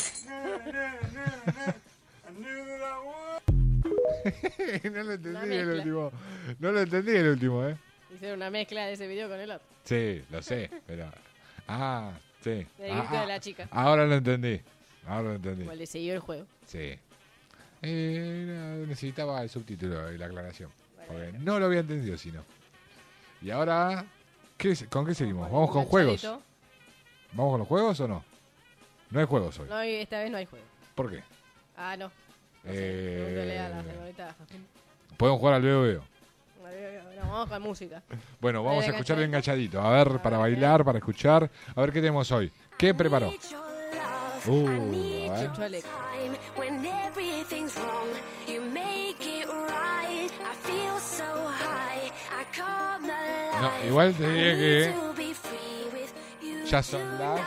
no lo entendí el último. No lo entendí el último, ¿eh? Hicieron una mezcla de ese video con el otro. Sí, lo sé, pero... Ah, sí. Del Ah, de ah, la chica. Ahora lo entendí. Ahora lo entendí. Igual le siguió el juego. Sí. Eh, necesitaba el subtítulo y la aclaración. Porque no lo había entendido, si no. Y ahora... ¿qué, ¿Con qué seguimos? ¿Vamos con juegos? ¿Vamos con los juegos o no? No hay juegos hoy. No, hay- esta vez no hay juego. ¿Por qué? Ah, no. Eh, Pregúntale a la señorita Jazmín. Podemos jugar al veo veo. No, vamos con música. Bueno, vamos a escuchar bien enganchadito. enganchadito. A ver, para bailar, para escuchar. A ver qué tenemos hoy. ¿Qué preparó? Uh, a ver. Chucho Alex. When everything's wrong, you make it right. I feel so high. No, igual te diría que ya son las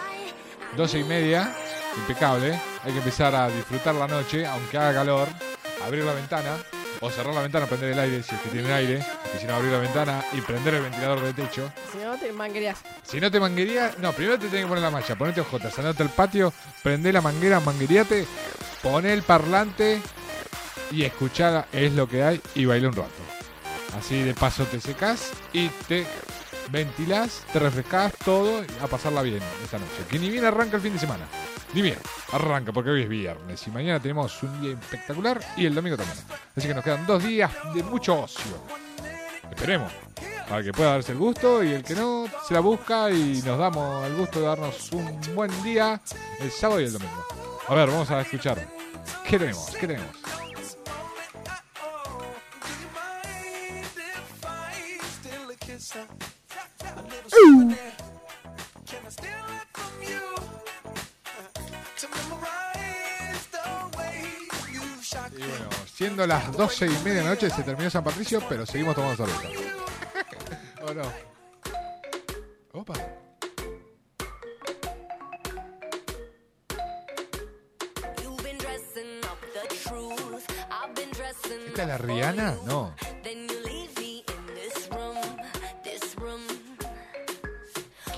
doce y media. Impecable. Hay que empezar a disfrutar la noche, aunque haga calor. Abrir la ventana. O cerrar la ventana, prender el aire si es que tiene aire. Y si no, abrir la ventana y prender el ventilador de techo. Si no, te manguerías. Si no te manguerías, no, primero te tenés que poner la malla, ponete ojotas, andate al patio, prende la manguera, mangueriate, poné el parlante y escuchá es lo que hay y baila un rato. Así de paso te secás y te ventilás, te refrescás todo a pasarla bien esta noche. Que ni bien arranca el fin de semana. Ni bien, arranca porque hoy es viernes y mañana tenemos un día espectacular y el domingo también. Así que nos quedan dos días de mucho ocio. Esperemos. Para que pueda darse el gusto y el que no se la busca y nos damos el gusto de darnos un buen día el sábado y el domingo. A ver, vamos a escuchar. ¿Qué tenemos? ¿Qué tenemos? Y bueno, siendo las 12 y media de la noche se terminó San Patricio, pero seguimos tomando cerveza. ¿O no? Opa. ¿Esta es la Rihanna? No.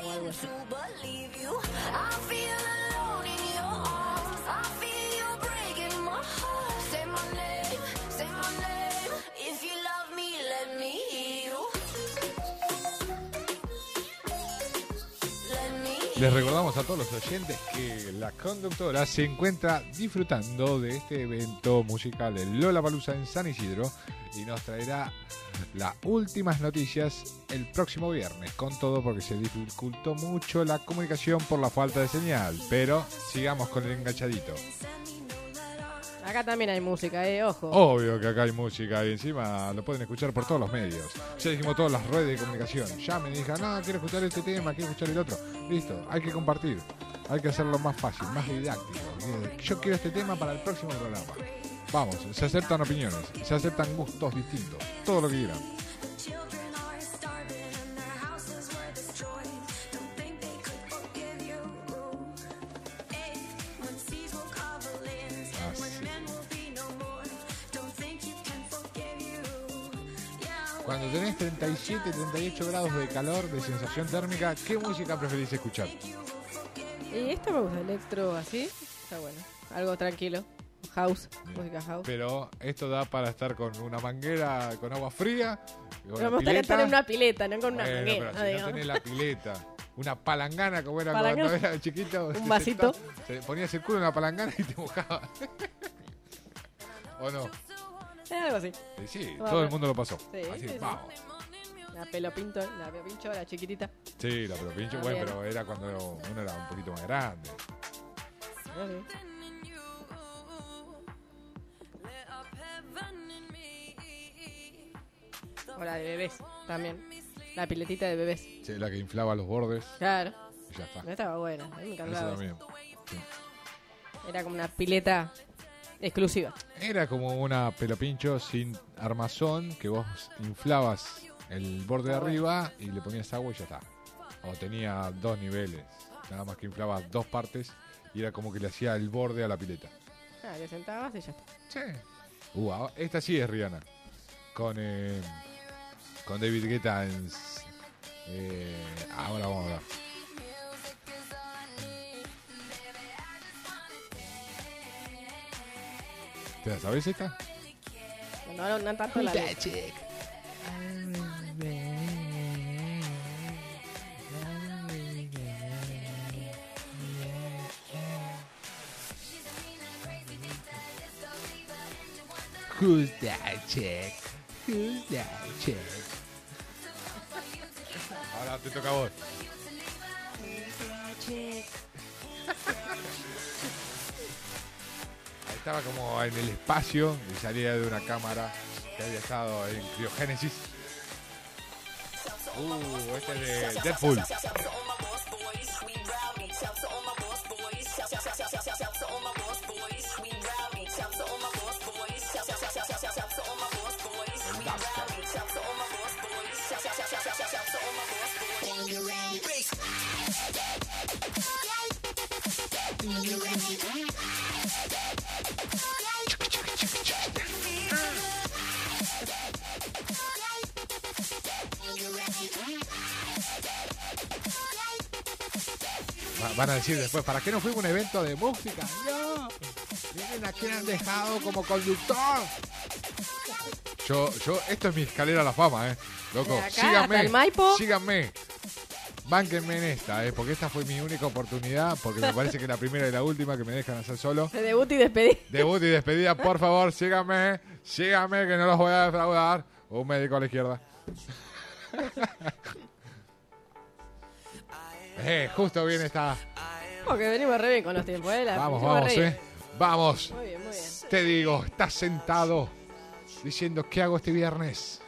If you Les recordamos a todos los oyentes que la conductora se encuentra disfrutando de este evento musical de Lola Palusa en San Isidro y nos traerá las últimas noticias el próximo viernes. Con todo porque se dificultó mucho la comunicación por la falta de señal. Pero sigamos con el enganchadito. Acá también hay música, eh, ojo. Obvio que acá hay música y encima lo pueden escuchar por todos los medios. Ya dijimos todas las redes de comunicación. Llamen y digan, no, quiero escuchar este tema, quiero escuchar el otro. Listo, hay que compartir. Hay que hacerlo más fácil, más didáctico. Yo quiero este tema para el próximo programa. Vamos, se aceptan opiniones, se aceptan gustos distintos, todo lo que quieran. Cuando tenés 37, 38 grados de calor, de sensación térmica, ¿qué música preferís escuchar? Y esto me gusta, electro así. Está bueno. Algo tranquilo. House, música house. Pero esto da para estar con una manguera con agua fría. con Pero me gustaría estar en una pileta, no con una Bueno, manguera. pero no si no digo. tenés la pileta, una palangana como era Palangana. cuando era chiquito. Un vasito. te ponías el culo en la palangana y te mojaba. ¿O no? Algo así. Sí, todo el mundo lo pasó. Sí, Así, sí, sí. vamos. La pelo pinto, la pelo pincho, la chiquitita. Sí, la pero pincho, Ah, bueno, bien. pero era cuando uno era un poquito más grande. O la de bebés también. La piletita de bebés. Sí, la que inflaba los bordes. Claro. Y ya está. No estaba buena, a mí me Eso encantaba. también. Sí. Era como una pileta exclusiva. Era como una pelopincho sin armazón que vos inflabas el borde de arriba y le ponías agua y ya está. O tenía dos niveles, nada más que inflaba dos partes y era como que le hacía el borde a la pileta. Ah, te sentabas y ya está. Sí. Uh, ah, esta sí es Rihanna. Con, eh, con David Guetta en... eh, ahora vamos a ver. ¿Te la sabes esta? No, no, no tanto la letra. Who's that chick? Who's that chick? Ahora te toca a vos. Estaba como en el espacio y salía de una cámara que había estado en criogénesis. Uh, este es de Deadpool. Van a decir después, ¿para qué no fuimos a un evento de música? No, miren a quién han dejado como conductor. Yo, yo, esto es mi escalera a la fama, eh. Loco, acá síganme, hasta el Maipo. síganme. Bánquenme en esta, eh, porque esta fue mi única oportunidad, porque me parece que es la primera y la última que me dejan hacer solo. De debut y despedida. Debut y despedida, por favor, síganme, síganme que no los voy a defraudar. Un médico a la izquierda. eh, justo viene esta. Porque venimos re bien con los tiempos, ¿eh? La Vamos, vamos, bien. eh. Vamos. Muy bien, muy bien. Te digo, estás sentado diciendo, ¿qué hago este viernes?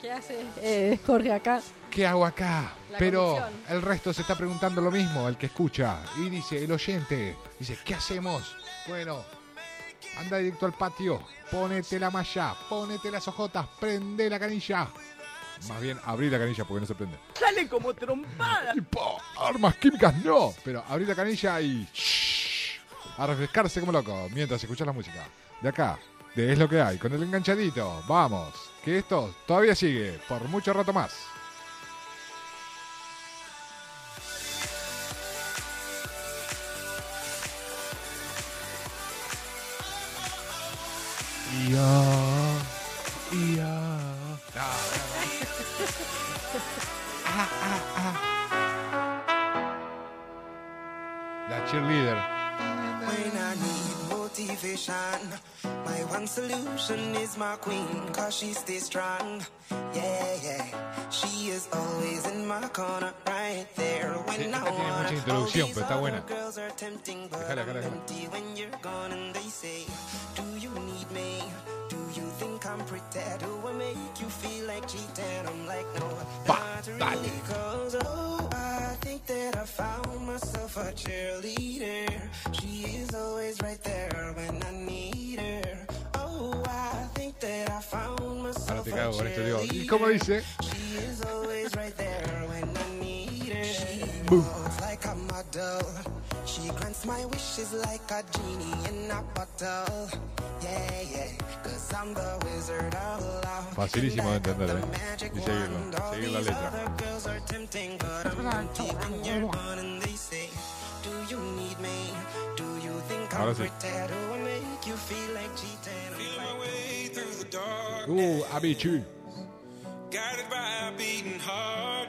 ¿Qué hace eh, Jorge acá? ¿Qué hago acá? La Pero el resto se está preguntando lo mismo, el que escucha. Y dice, el oyente, dice, ¿qué hacemos? Bueno, anda directo al patio, ponete la malla, ponete las ojotas, prende la canilla. Más bien, abrí la canilla porque no se prende. Sale como trompada. Tipo, armas químicas no, pero abrí la canilla y... shhh, a refrescarse como loco mientras escuchas la música. De acá, de Es lo que hay, con el enganchadito. Vamos, que esto todavía sigue por mucho rato más. Ya, ya. Cheerleader. When I need motivation, my one solution is my queen, cause she stays strong. Yeah, yeah. She is always in my corner, right there. When Sí, I esta tiene mucha want introducción, pero está buena. girls are tempting, but I'm déjala, déjala. empty when you're gone and they say, Do you need me? Do you think I'm pretty? Do I make you feel like cheating? I'm like, no, not really. Cause, oh, I think that I found myself a cheerleader. She is always right there when I need her. Oh, I think that I found myself a cago con esto, digo. ¿Y cheerleader. cómo dice? She is always right there when I need her. She like a model. She grants my wishes like a genie in a bottle. Yeah, yeah, cause I'm the wizard of love. Facilísimo de entender, ¿eh? Y seguirlo, seguir la letra. Other girls are tempting, but I'm empty when you're gone and they say, Do you need me? Do you think I'm Ahora sí. pretty? Do I make you feel like cheating? I'm like, way through the dark. Uh, Amichu. Guided by a beating heart.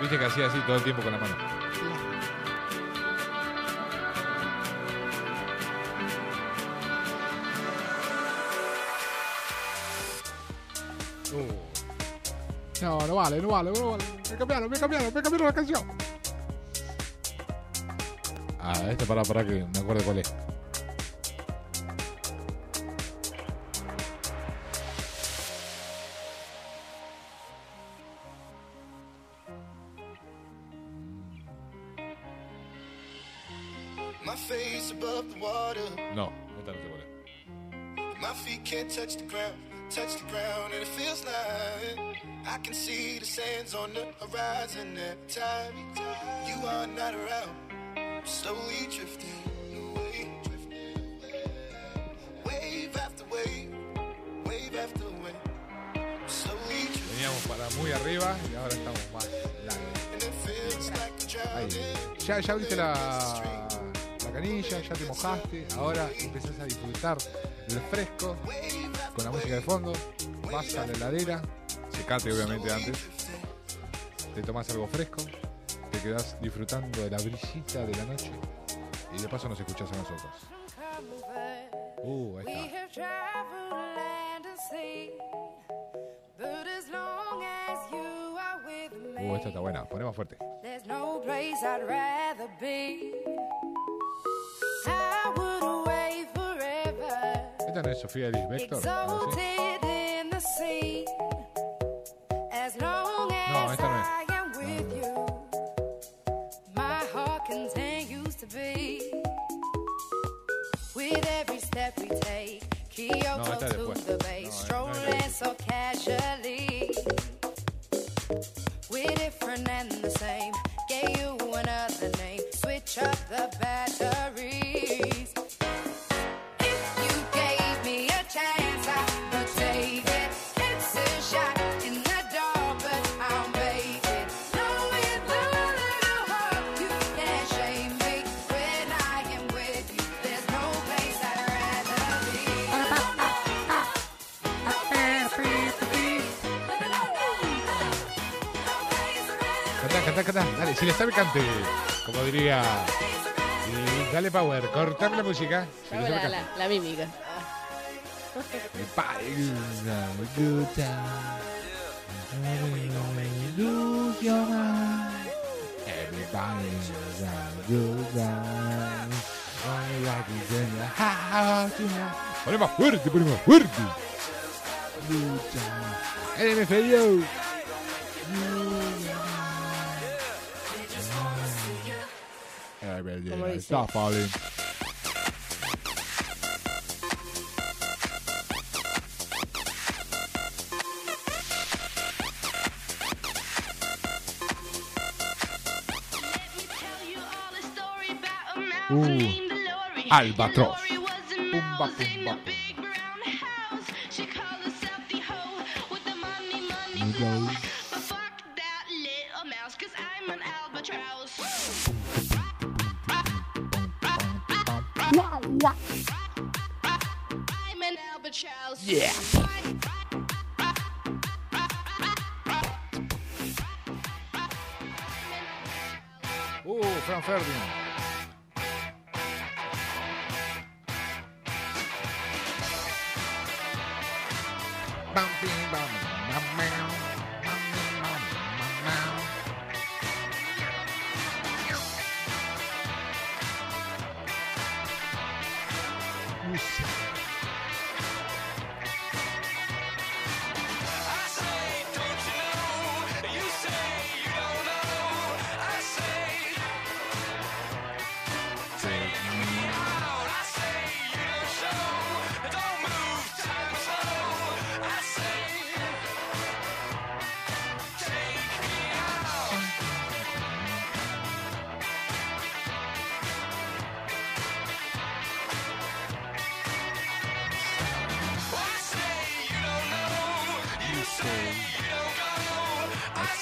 Viste que hacía así todo el tiempo con la mano. No, no vale, no vale, no vale. Me cambiaron, me cambiaron, me cambiaron la canción. Ah, este para, para que me acuerde cuál es. On the horizon every time you are not around. Slowly drifting away, drifting away. wave after wave, wave after wave. Slowly drifting, Veníamos para muy arriba y ahora estamos más largos. Ahí. Ya, ya abriste la, la canilla, ya te mojaste, ahora empezás a disfrutar del fresco con la música de fondo, vas a la heladera, secate obviamente antes, te tomas algo fresco, te quedas disfrutando de la brisita de la noche y de paso nos escuchás a nosotros. Uh, ahí está. Uh, esta está buena, ponemos fuerte. there's no place I'd rather be. I would away forever, Esta no es Sofía Elis Vector, ¿no? Esta no es. Si le sabe, cante. Como diría. Y dale power, cortame la música. Si le sabe, la, la, la mímica. Having a good time. Time. LMFAO. Everybody Como dice. está falling. Uh, Albatros. Pumba, pumba. pumba. Ferdinand.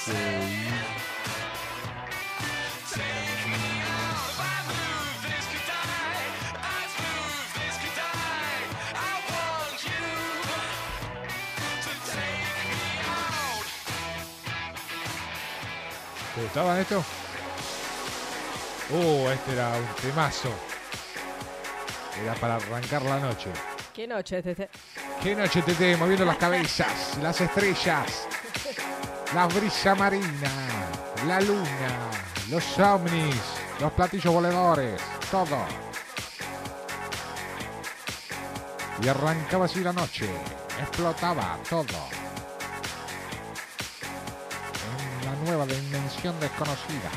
¿Te gustaban esto? Uh, oh, este era un temazo. Era para arrancar la noche. ¿Qué noche, Tete? ¿Qué noche, Tete? Moviendo las cabezas, las estrellas la brisa marina, la luna, los ovnis, los platillos voladores, todo. Y arrancaba así la noche, explotaba todo. En la nueva dimensión desconocida.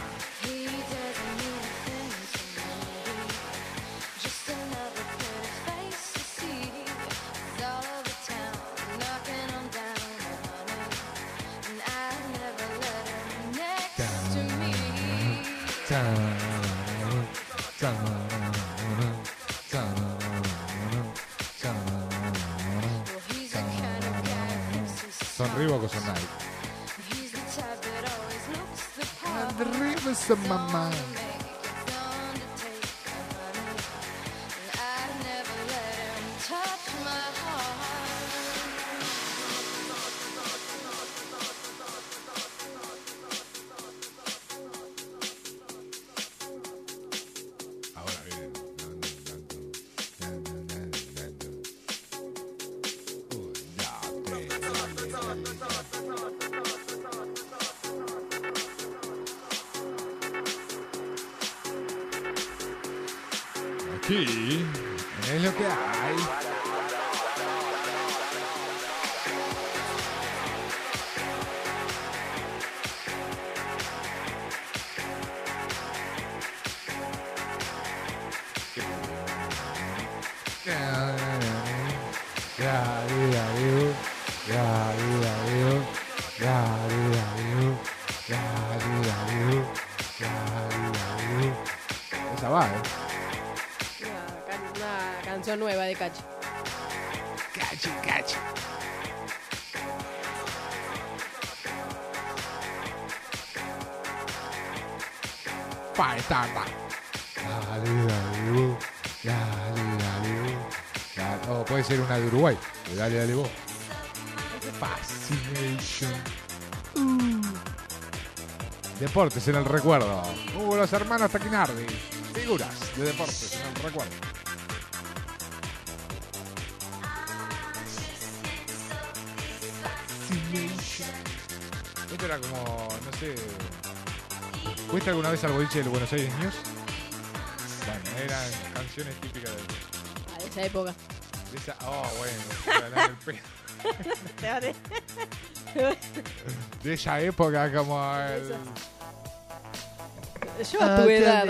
Deportes en el recuerdo. Hubo los hermanos Taquinardi. Figuras de deportes en el recuerdo. Esto era como, no sé. ¿Fuiste alguna vez al boliche del Buenos Aires News? Bueno, eran canciones típicas de, Ah, de esa época. de esa. Oh, bueno. De esa época, como el. Yo a tu edad.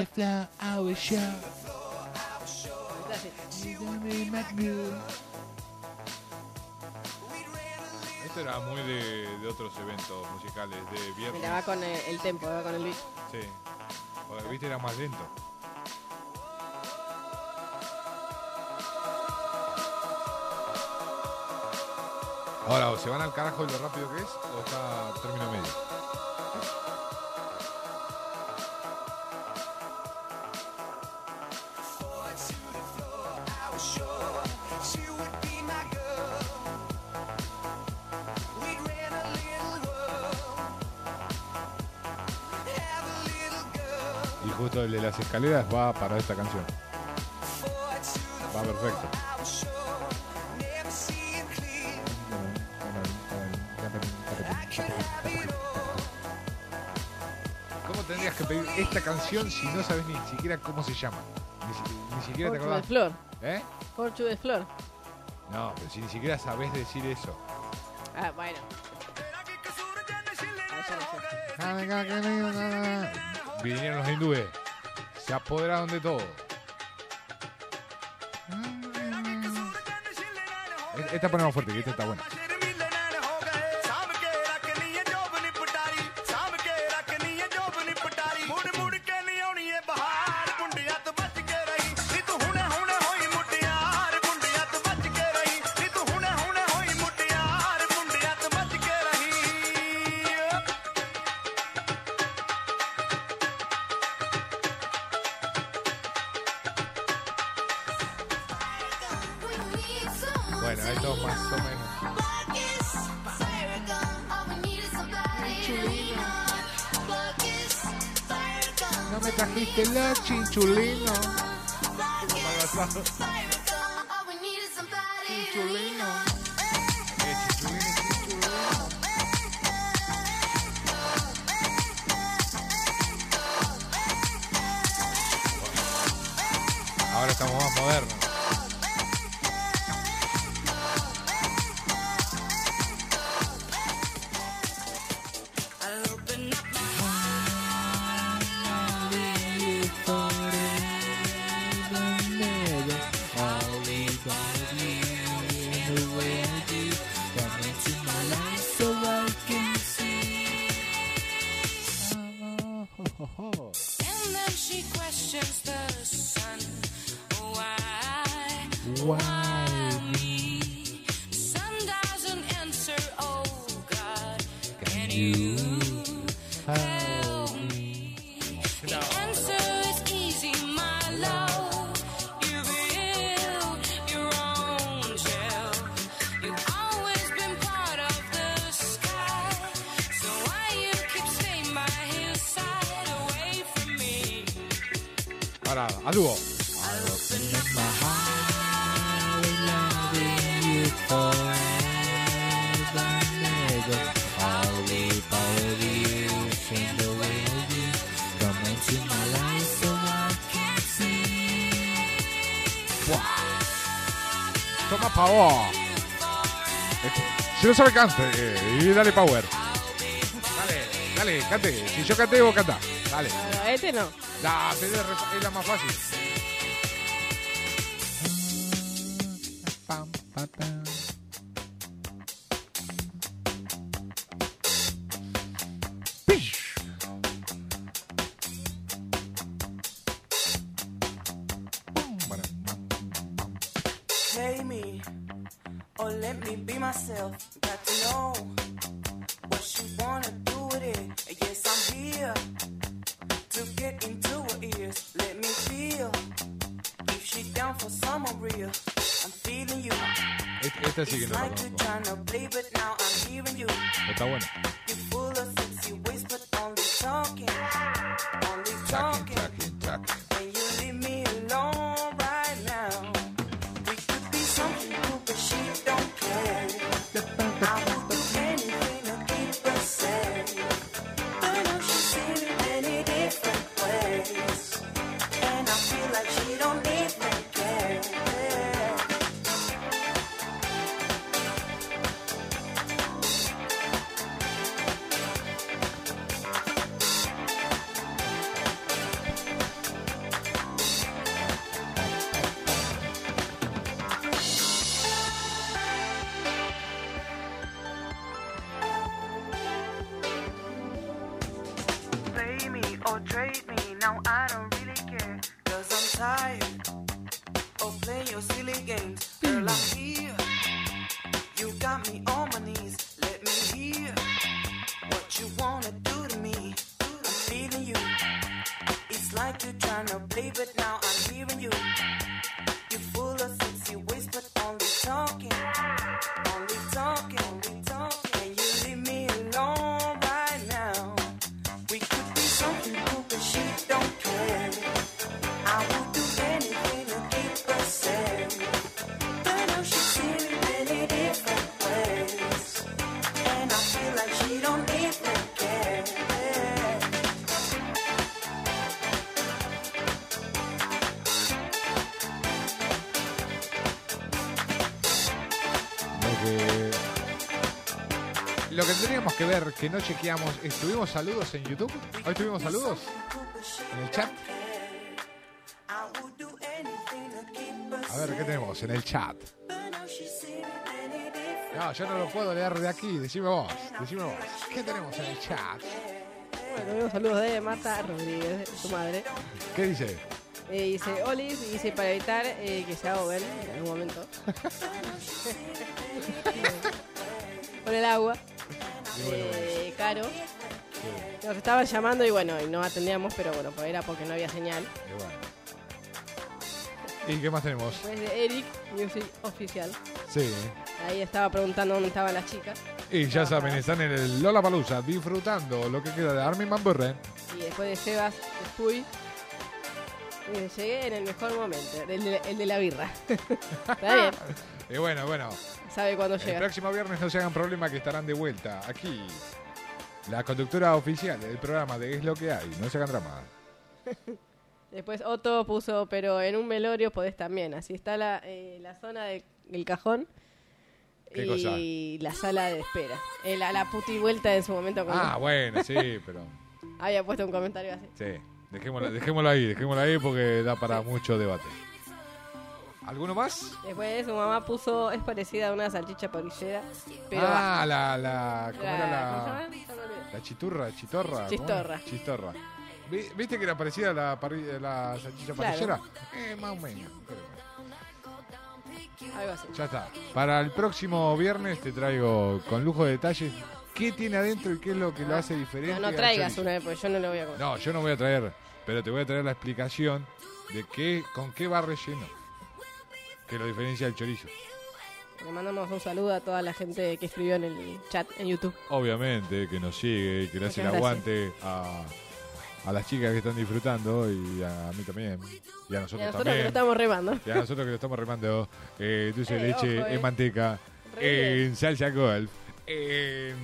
Esto era muy de, de otros eventos musicales, de viernes. Mira, va con el, el tempo, va con el beat. Sí. Porque viste era más lento. Ahora, o se van al carajo de lo rápido que es, o está término medio. Justo el de las escaleras va para esta canción. Va perfecto. ¿Cómo tendrías que pedir esta canción si no sabes ni siquiera cómo se llama? Ni, ni siquiera te de acordás. flor. ¿Eh? Corcho de flor. No, pero si ni siquiera sabes decir eso. Ah, bueno. Ah, ya. Vinieron los hindúes. Se apoderaron de todo. E- Esta ponemos fuerte, que esta está buena. Los Cante. eh, Y dale power. Dale, dale, cante. Si yo cante, vos cantá. Dale. Pero este no. La, es la- es la más fácil. Play me, or let me be myself. Got to know what you wanna do with it. Yes, I'm here to get into her ears. Let me feel if she down for real. I'm feeling you. Este- Esta sí que It's no la conozco. trying to que no chequeamos, es, ¿tuvimos saludos en YouTube? ¿Hoy tuvimos saludos? ¿En el chat? A ver, ¿qué tenemos en el chat? No, yo no lo puedo leer de aquí, decime vos, decime vos. ¿Qué tenemos en el chat? Bueno, tuvimos saludos de Marta Rodríguez, su madre. ¿Qué dice? Eh, dice Olis y dice para evitar eh, que se ahoguen en algún momento. Por el agua. Eh, Caro. Nos estaban llamando y bueno, y no atendíamos, pero bueno, pues era porque no había señal. Y bueno. ¿Y qué más tenemos? Pues de Eric, Music Oficial. Sí. Ahí estaba preguntando dónde estaban las chicas. Y ya saben, están en el Lola Palusa disfrutando lo que queda de Armin Van Buren. Y después de Sebas, fui. Llegué en el mejor momento, el de, el de la birra. Está bien, Y bueno, bueno. Sabe cuándo El llega. próximo viernes no se hagan problema que estarán de vuelta aquí. La conductora oficial del programa de Es lo que hay. No se hagan drama. Después Otto puso, pero en un velorio podés también. Así está la, eh, la zona del cajón ¿Qué y la sala de espera. Eh, la, la puti vuelta en su momento. cuando Ah, bueno, sí, pero. Había puesto un comentario así. Sí. Dejémoslo, dejémoslo ahí, dejémoslo ahí porque da para mucho debate. ¿Alguno más? Después su mamá puso, es parecida a una salchicha parrillera, pero ah, la, la. ¿Cómo era ¿cómo la.? llama? La chiturra, chitorra. ¿cómo era? Chistorra. Chistorra. Vi- ¿Viste que era parecida a la, parri- la salchicha Claro. parrillera? Eh, más o menos. pero. Algo así. Ya está. Para el próximo viernes te traigo con lujo de detalles qué tiene adentro y qué es lo que lo hace diferente. No, no traigas una vez, porque yo no lo voy a comer. No, yo no voy a traer, pero te voy a traer la explicación de qué, con qué va relleno. Que lo diferencia del chorizo. Le mandamos un saludo a toda la gente que escribió en el chat en YouTube. Obviamente, que nos sigue y que le hace el aguante a, a las chicas que están disfrutando y a mí también. Y a nosotros, Y a nosotros también. que lo estamos remando. Y a nosotros que lo estamos remando. Eh, dulce de Eh, leche ojo, eh. en manteca, Re en salsa golf, en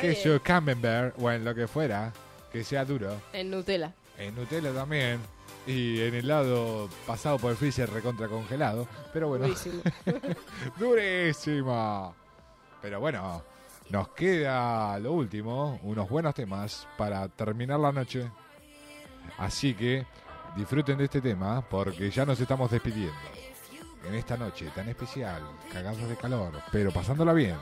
queso camembert o en lo que fuera, que sea duro. En Nutella. En Nutella también. Y en helado pasado por el freezer recontra congelado. Pero bueno. Durísimo. Durísima. Pero bueno, nos queda lo último, unos buenos temas para terminar la noche. Así que disfruten de este tema porque ya nos estamos despidiendo. En esta noche tan especial, cagados de calor, pero pasándola bien.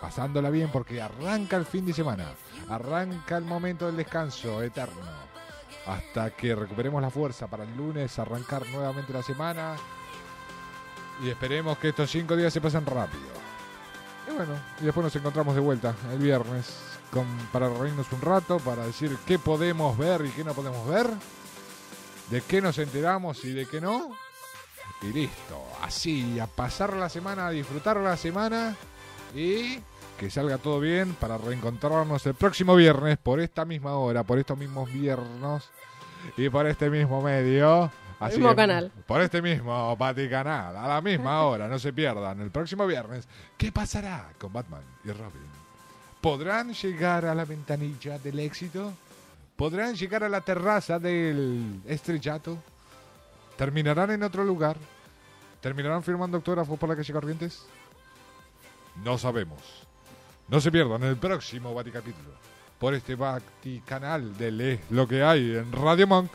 Pasándola bien porque arranca el fin de semana. Arranca el momento del descanso eterno. Hasta que recuperemos la fuerza para el lunes arrancar nuevamente la semana. Y esperemos que estos cinco días se pasen rápido. Y bueno, y después nos encontramos de vuelta el viernes para reírnos un rato, para decir qué podemos ver y qué no podemos ver, de qué nos enteramos y de qué no. Y listo, así, a pasar la semana, a disfrutar la semana y que salga todo bien para reencontrarnos el próximo viernes por esta misma hora, por estos mismos viernes y por este mismo medio. Así mismo que, canal. Por este mismo Vaticanal, a la misma hora, no se pierdan. El próximo viernes, ¿qué pasará con Batman y Robin? ¿Podrán llegar a la ventanilla del éxito? ¿Podrán llegar a la terraza del estrellato? ¿Terminarán en otro lugar? ¿Terminarán firmando autógrafos por la calle Corrientes? No sabemos. No se pierdan el próximo Vaticapítulo por este Vaticanal del Es lo que hay en Radio Monk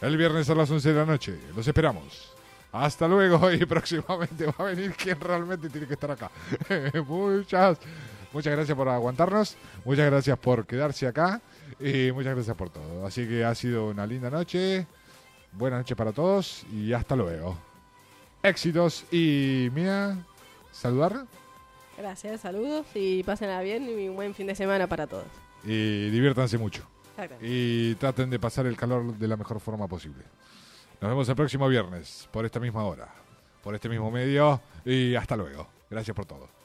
el viernes a las 11 de la noche. Los esperamos. Hasta luego y próximamente va a venir quien realmente tiene que estar acá. muchas, muchas gracias por aguantarnos, muchas gracias por quedarse acá y muchas gracias por todo. Así que ha sido una linda noche. Buenas noches para todos y hasta luego. Éxitos y Mía, saludar Gracias, saludos y pásenla bien y un buen fin de semana para todos. Y diviértanse mucho. Y traten de pasar el calor de la mejor forma posible. Nos vemos el próximo viernes, por esta misma hora, por este mismo medio, y hasta luego. Gracias por todo.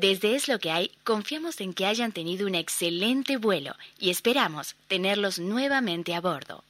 Desde Es lo que hay, confiamos en que hayan tenido un excelente vuelo y esperamos tenerlos nuevamente a bordo.